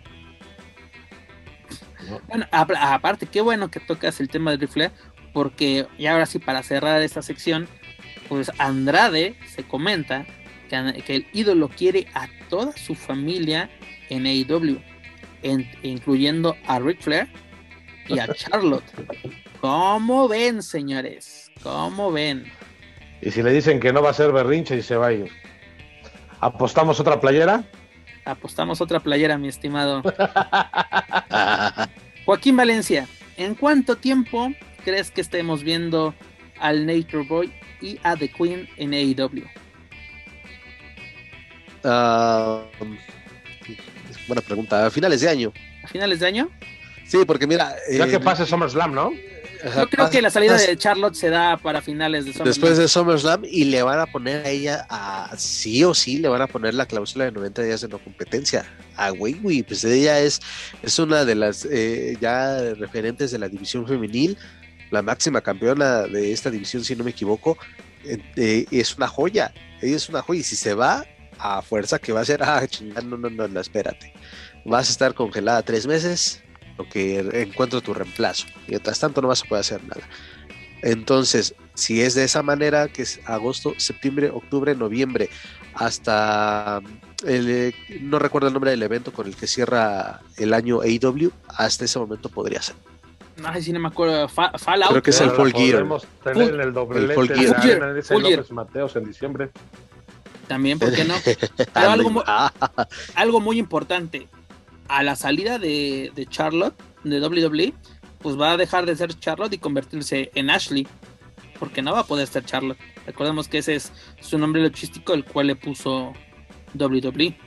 Bueno, a- aparte, qué bueno que tocas el tema de Rifle, porque y ahora sí, para cerrar esta sección, pues Andrade se comenta que, el ídolo quiere a toda su familia en AEW, en- incluyendo a Ric Flair y a Charlotte. ¿Cómo ven, señores? ¿Cómo ven? Y si le dicen que no va a ser berrinche y se va a ir. ¿Apostamos otra playera? Apostamos otra playera, mi estimado. Joaquín Valencia, ¿en cuánto tiempo crees que estemos viendo al Nature Boy y a The Queen en AEW? Ah, buena pregunta. A finales de año. ¿A finales de año? Sí, porque mira. Ya eh, que pase SummerSlam, ¿no? Yo creo que la salida de Charlotte se da para finales de SummerSlam. Después de SummerSlam y le van a poner a ella a sí o sí le van a poner la cláusula de 90 días de no competencia. A güey, pues ella es, es una de las eh, ya referentes de la división femenil, la máxima campeona de esta división, si no me equivoco. Eh, eh, es una joya, ella es una joya y si se va a fuerza que va a ser, ah, chingada, no, no, no, no, espérate. Vas a estar congelada tres meses, lo que encuentro tu reemplazo. Y mientras tanto no vas a poder hacer nada. Entonces, si es de esa manera, que es agosto, septiembre, octubre, noviembre, hasta el, eh, no recuerdo el nombre del evento con el que cierra el año AEW, hasta ese momento podría ser. Ay, sí, no me acuerdo. Fa- Fallout. Creo que es el Full Gear. tener el doblete de Gear. Gear, Mateos en diciembre. También, ¿por qué no? Pero algo, Ah, algo muy importante. A la salida de, de Charlotte, de WWE, pues va a dejar de ser Charlotte y convertirse en Ashley. Porque no va a poder ser Charlotte. Recordemos que ese es su nombre luchístico, el cual le puso WWE.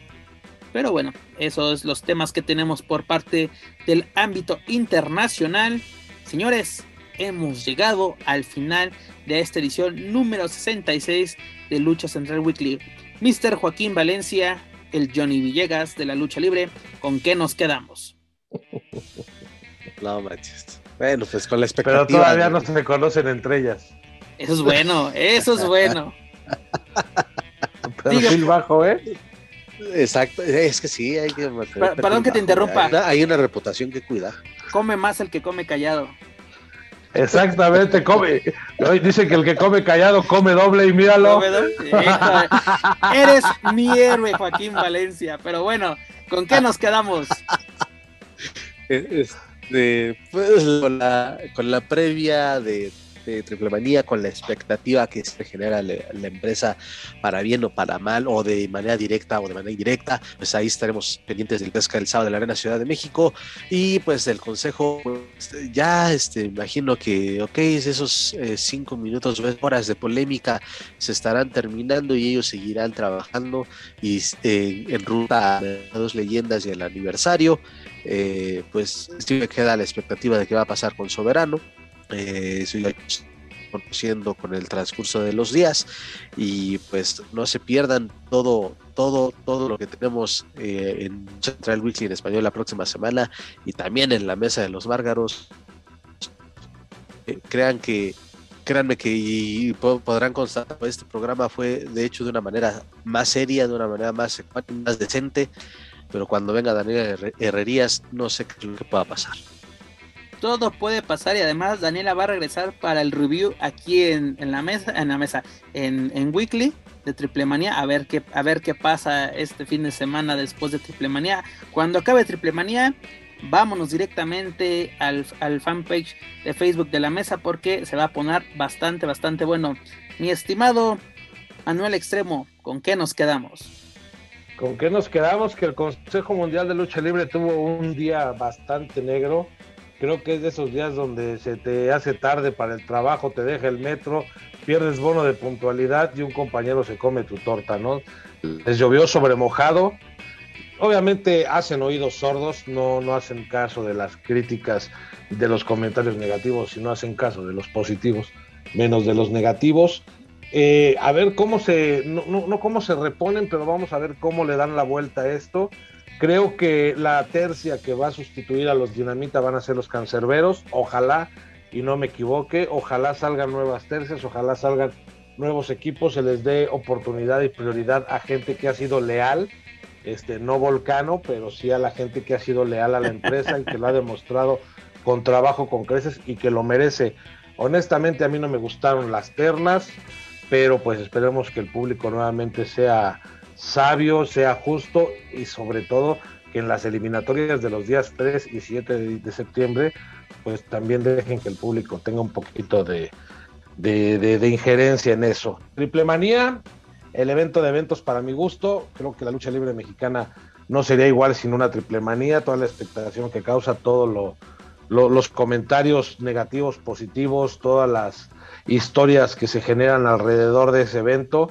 Pero bueno, esos son los temas que tenemos por parte del ámbito internacional. Señores, hemos llegado al final de esta edición número 66 de Lucha Central Weekly. Mr. Joaquín Valencia, el Johnny Villegas de la lucha libre, ¿con qué nos quedamos? no manches. Bueno, pues con la expectativa. Pero todavía de- no se conocen entre ellas. Eso es bueno, eso es bueno. Perfil bajo, ¿eh? Exacto, es que sí, hay que perdón que te interrumpa. Hay una, hay una reputación que cuidar. Come más el que come callado. Exactamente, come. Dice que el que come callado come doble y míralo. Eres mi héroe, Joaquín Valencia. Pero bueno, ¿con qué nos quedamos? Este, pues, con, la, con la previa de de Triple Manía con la expectativa que se genera la, empresa para bien o para mal, o de manera directa o de manera indirecta. Pues ahí estaremos pendientes del pesca del sábado de la Arena Ciudad de México y pues del consejo. Pues, ya este, imagino que, ok, esos eh, cinco minutos o horas de polémica se estarán terminando y ellos seguirán trabajando y eh, en ruta a dos leyendas y el aniversario. Eh, pues sí me queda la expectativa de qué va a pasar con Soberano eh, conociendo con el transcurso de los días. Y pues no se pierdan todo todo todo lo que tenemos eh, en Central Weekly en español la próxima semana y también en la mesa de los márgaros. Eh, crean que créanme que podrán constatar este programa fue de hecho de una manera más seria de una manera más más decente pero cuando venga Daniel Herrerías no sé qué lo que pueda pasar todo puede pasar y además Daniela va a regresar para el review aquí en, la mesa, en la mesa, en, Weekly de Triple Manía, a ver qué, a ver qué pasa este fin de semana después de Triple Manía. Cuando acabe Triple Manía, vámonos directamente al, al fanpage de Facebook de la mesa porque se va a poner bastante, bastante bueno. Mi estimado Manuel Extremo, ¿con qué nos quedamos? ¿Con qué nos quedamos? Que el Consejo Mundial de Lucha Libre tuvo un día bastante negro Creo que es de esos días donde se te hace tarde para el trabajo, te deja el metro, pierdes bono de puntualidad y un compañero se come tu torta, ¿no? Les llovió sobre mojado. Obviamente hacen oídos sordos, no, no hacen caso de las críticas, de los comentarios negativos, sino hacen caso de los positivos, menos de los negativos. Eh, a ver cómo se, no, no cómo se reponen, pero vamos a ver cómo le dan la vuelta a esto. Creo que la tercia que va a sustituir a los Dinamita van a ser los cancerberos. Ojalá, y no me equivoque, ojalá salgan nuevas tercias, ojalá salgan nuevos equipos, se les dé oportunidad y prioridad a gente que ha sido leal, este, no volcano, pero sí a la gente que ha sido leal a la empresa y que lo ha demostrado con trabajo, con creces y que lo merece. Honestamente a mí no me gustaron las ternas, pero pues esperemos que el público nuevamente sea sabio, sea justo y sobre todo que en las eliminatorias de los días 3 y 7 de, septiembre, pues también dejen que el público tenga un poquito de, de, injerencia en eso. Triple Manía, el evento de eventos para mi gusto, creo que la lucha libre mexicana no sería igual sin una triple manía, toda la expectación que causa, todos lo, los comentarios negativos, positivos, todas las historias que se generan alrededor de ese evento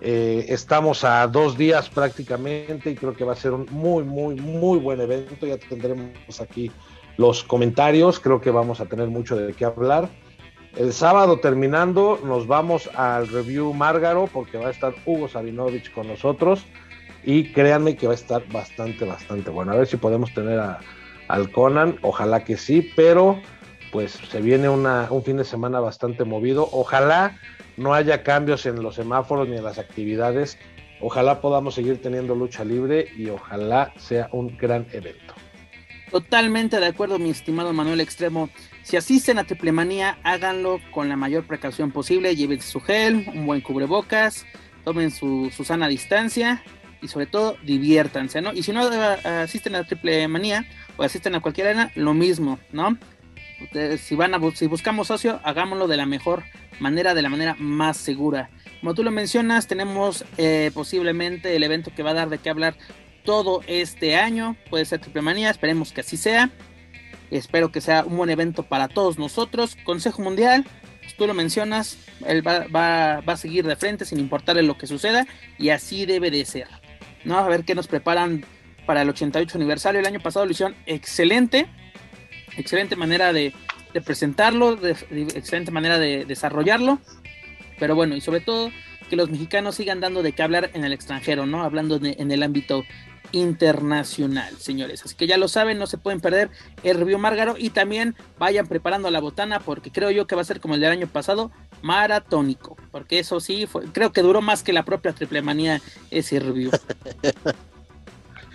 eh, estamos a dos días prácticamente y creo que va a ser un muy, muy, muy buen evento. Ya tendremos aquí los comentarios, creo que vamos a tener mucho de qué hablar. El sábado terminando nos vamos al review Márgaro porque va a estar Hugo Sabinovich con nosotros y créanme que va a estar bastante, bastante bueno. A ver si podemos tener al Conan, ojalá que sí, pero pues se viene un fin de semana bastante movido. Ojalá no haya cambios en los semáforos ni en las actividades. Ojalá podamos seguir teniendo lucha libre y ojalá sea un gran evento. Totalmente de acuerdo, mi estimado Manuel Extremo. Si asisten a Triplemanía, háganlo con la mayor precaución posible. Lleven su gel, un buen cubrebocas, tomen su, sana distancia y sobre todo diviértanse, ¿no? Y si no asisten a Triplemanía o asisten a cualquier arena, lo mismo, ¿no? Si van a si buscamos socio, hagámoslo de la mejor manera, de la manera más segura. Como tú lo mencionas, tenemos eh, posiblemente el evento que va a dar de qué hablar todo este año. Puede ser Triple Manía, esperemos que así sea. Espero que sea un buen evento para todos nosotros. Consejo Mundial, pues tú lo mencionas, él va, va, a seguir de frente sin importarle lo que suceda y así debe de ser. ¿no? A ver qué nos preparan para el 88 aniversario. El año pasado lo excelente, excelente manera de, presentarlo, excelente manera de desarrollarlo. Pero bueno, y sobre todo que los mexicanos sigan dando de qué hablar en el extranjero, ¿no? Hablando en el ámbito internacional, señores. Así que ya lo saben, no se pueden perder el review Márgaro y también vayan preparando la botana porque creo yo que va a ser como el del año pasado, maratónico, porque eso sí, fue, creo que duró más que la propia triple manía ese review.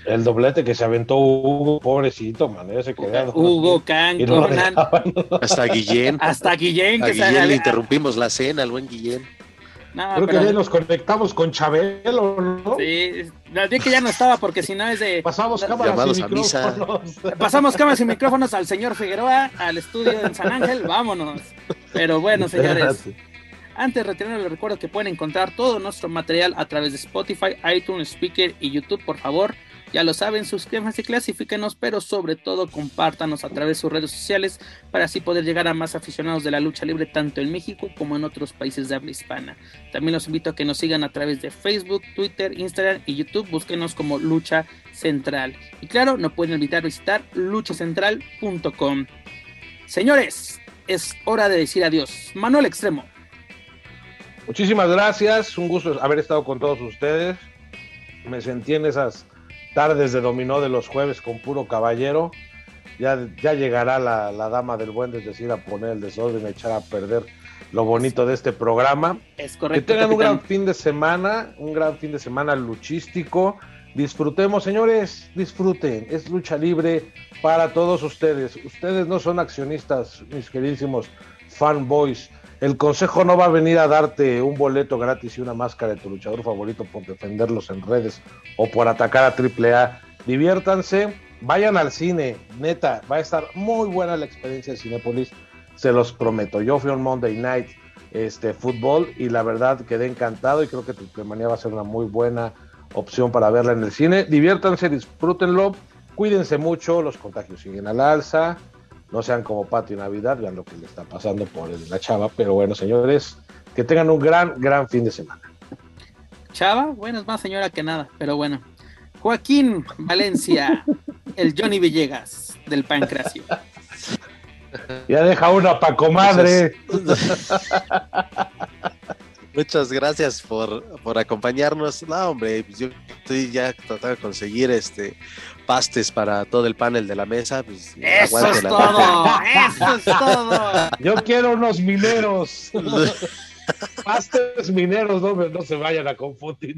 El doblete que se aventó Hugo, pobrecito, man, ese quedado. Hugo, Can, Y no. Hasta Guillén. hasta Guillén, A que se Guillén le interrumpimos la cena, al buen Guillén. No, Creo que ya nos conectamos con Chabelo, ¿no? Sí, la vi que ya no estaba porque si no es de... Pasamos cámaras Llamados y a misa. micrófonos. Pasamos cámaras y micrófonos al señor Figueroa, al estudio en San Ángel, vámonos. Pero bueno, señores, antes de retener les recuerdo que pueden encontrar todo nuestro material a través de Spotify, iTunes, Speaker y YouTube, por favor. Ya lo saben, suscríbanse y clasifíquenos, pero sobre todo compártanos a través de sus redes sociales para así poder llegar a más aficionados de la lucha libre tanto en México como en otros países de habla hispana. También los invito a que nos sigan a través de Facebook, Twitter, Instagram y YouTube. Búsquenos como Lucha Central. Y claro, no pueden evitar visitar luchacentral.com. Señores, es hora de decir adiós. Manuel Extremo. Muchísimas gracias, un gusto haber estado con todos ustedes. Me sentí en esas tardes de dominó de los jueves con puro caballero. Ya, ya llegará la, la dama del buen, es decir, a poner el desorden, a echar a perder lo bonito de este programa. Es Que correcto. tengan un gran fin de semana, un gran fin de semana luchístico. Disfrutemos, señores, disfruten. Es lucha libre para todos ustedes. Ustedes no son accionistas, mis queridísimos fanboys. El consejo no va a venir a darte un boleto gratis y una máscara de tu luchador favorito por defenderlos en redes o por atacar a AAA. Diviértanse, vayan al cine, neta, va a estar muy buena la experiencia de Cinépolis, se los prometo. Yo fui un Monday Night este fútbol y la verdad quedé encantado y creo que Triple Manía va a ser una muy buena opción para verla en el cine. Diviértanse, disfrútenlo, cuídense mucho, los contagios siguen al alza, no sean como Pato y Navidad, vean lo que le está pasando por el- la chava, pero bueno, señores, que tengan un gran, gran fin de semana. Chava, bueno, es más señora que nada, pero bueno. Joaquín Valencia, el Johnny Villegas del Pancracio. Ya deja una pa' comadre. Muchas gracias por, por acompañarnos. No, hombre, pues yo estoy ya tratando de conseguir este pastes para todo el panel de la mesa. Pues, Eso es la- todo, eso es todo. Yo quiero unos mineros. Pastes mineros, no, me- no se vayan a confundir.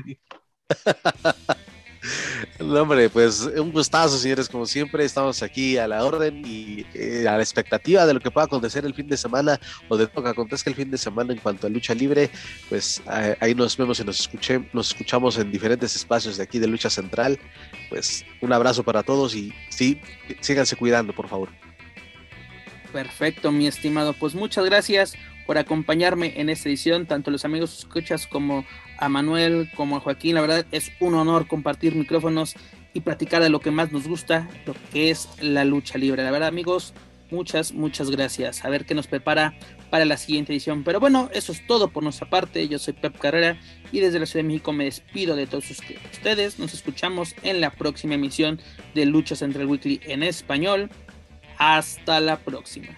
No, hombre, pues un gustazo, señores. Como siempre, estamos aquí a la orden y eh, a la expectativa de lo que pueda acontecer el fin de semana o de lo que acontezca el fin de semana en cuanto a lucha libre. Pues eh, ahí nos vemos y nos, escuché, nos escuchamos en diferentes espacios de aquí de Lucha Central. Pues un abrazo para todos y sí, síganse cuidando, por favor. Perfecto, mi estimado. Pues muchas gracias por acompañarme en esta edición, tanto los amigos escuchas como a Manuel, como a Joaquín. La verdad es un honor compartir micrófonos y platicar de lo que más nos gusta, lo que es la lucha libre. La verdad, amigos, muchas, muchas gracias. A ver qué nos prepara para la siguiente edición. Pero bueno, eso es todo por nuestra parte. Yo soy Pep Carrera y desde la Ciudad de México me despido de todos ustedes. Nos escuchamos en la próxima emisión de Lucha Central Weekly en español. Hasta la próxima.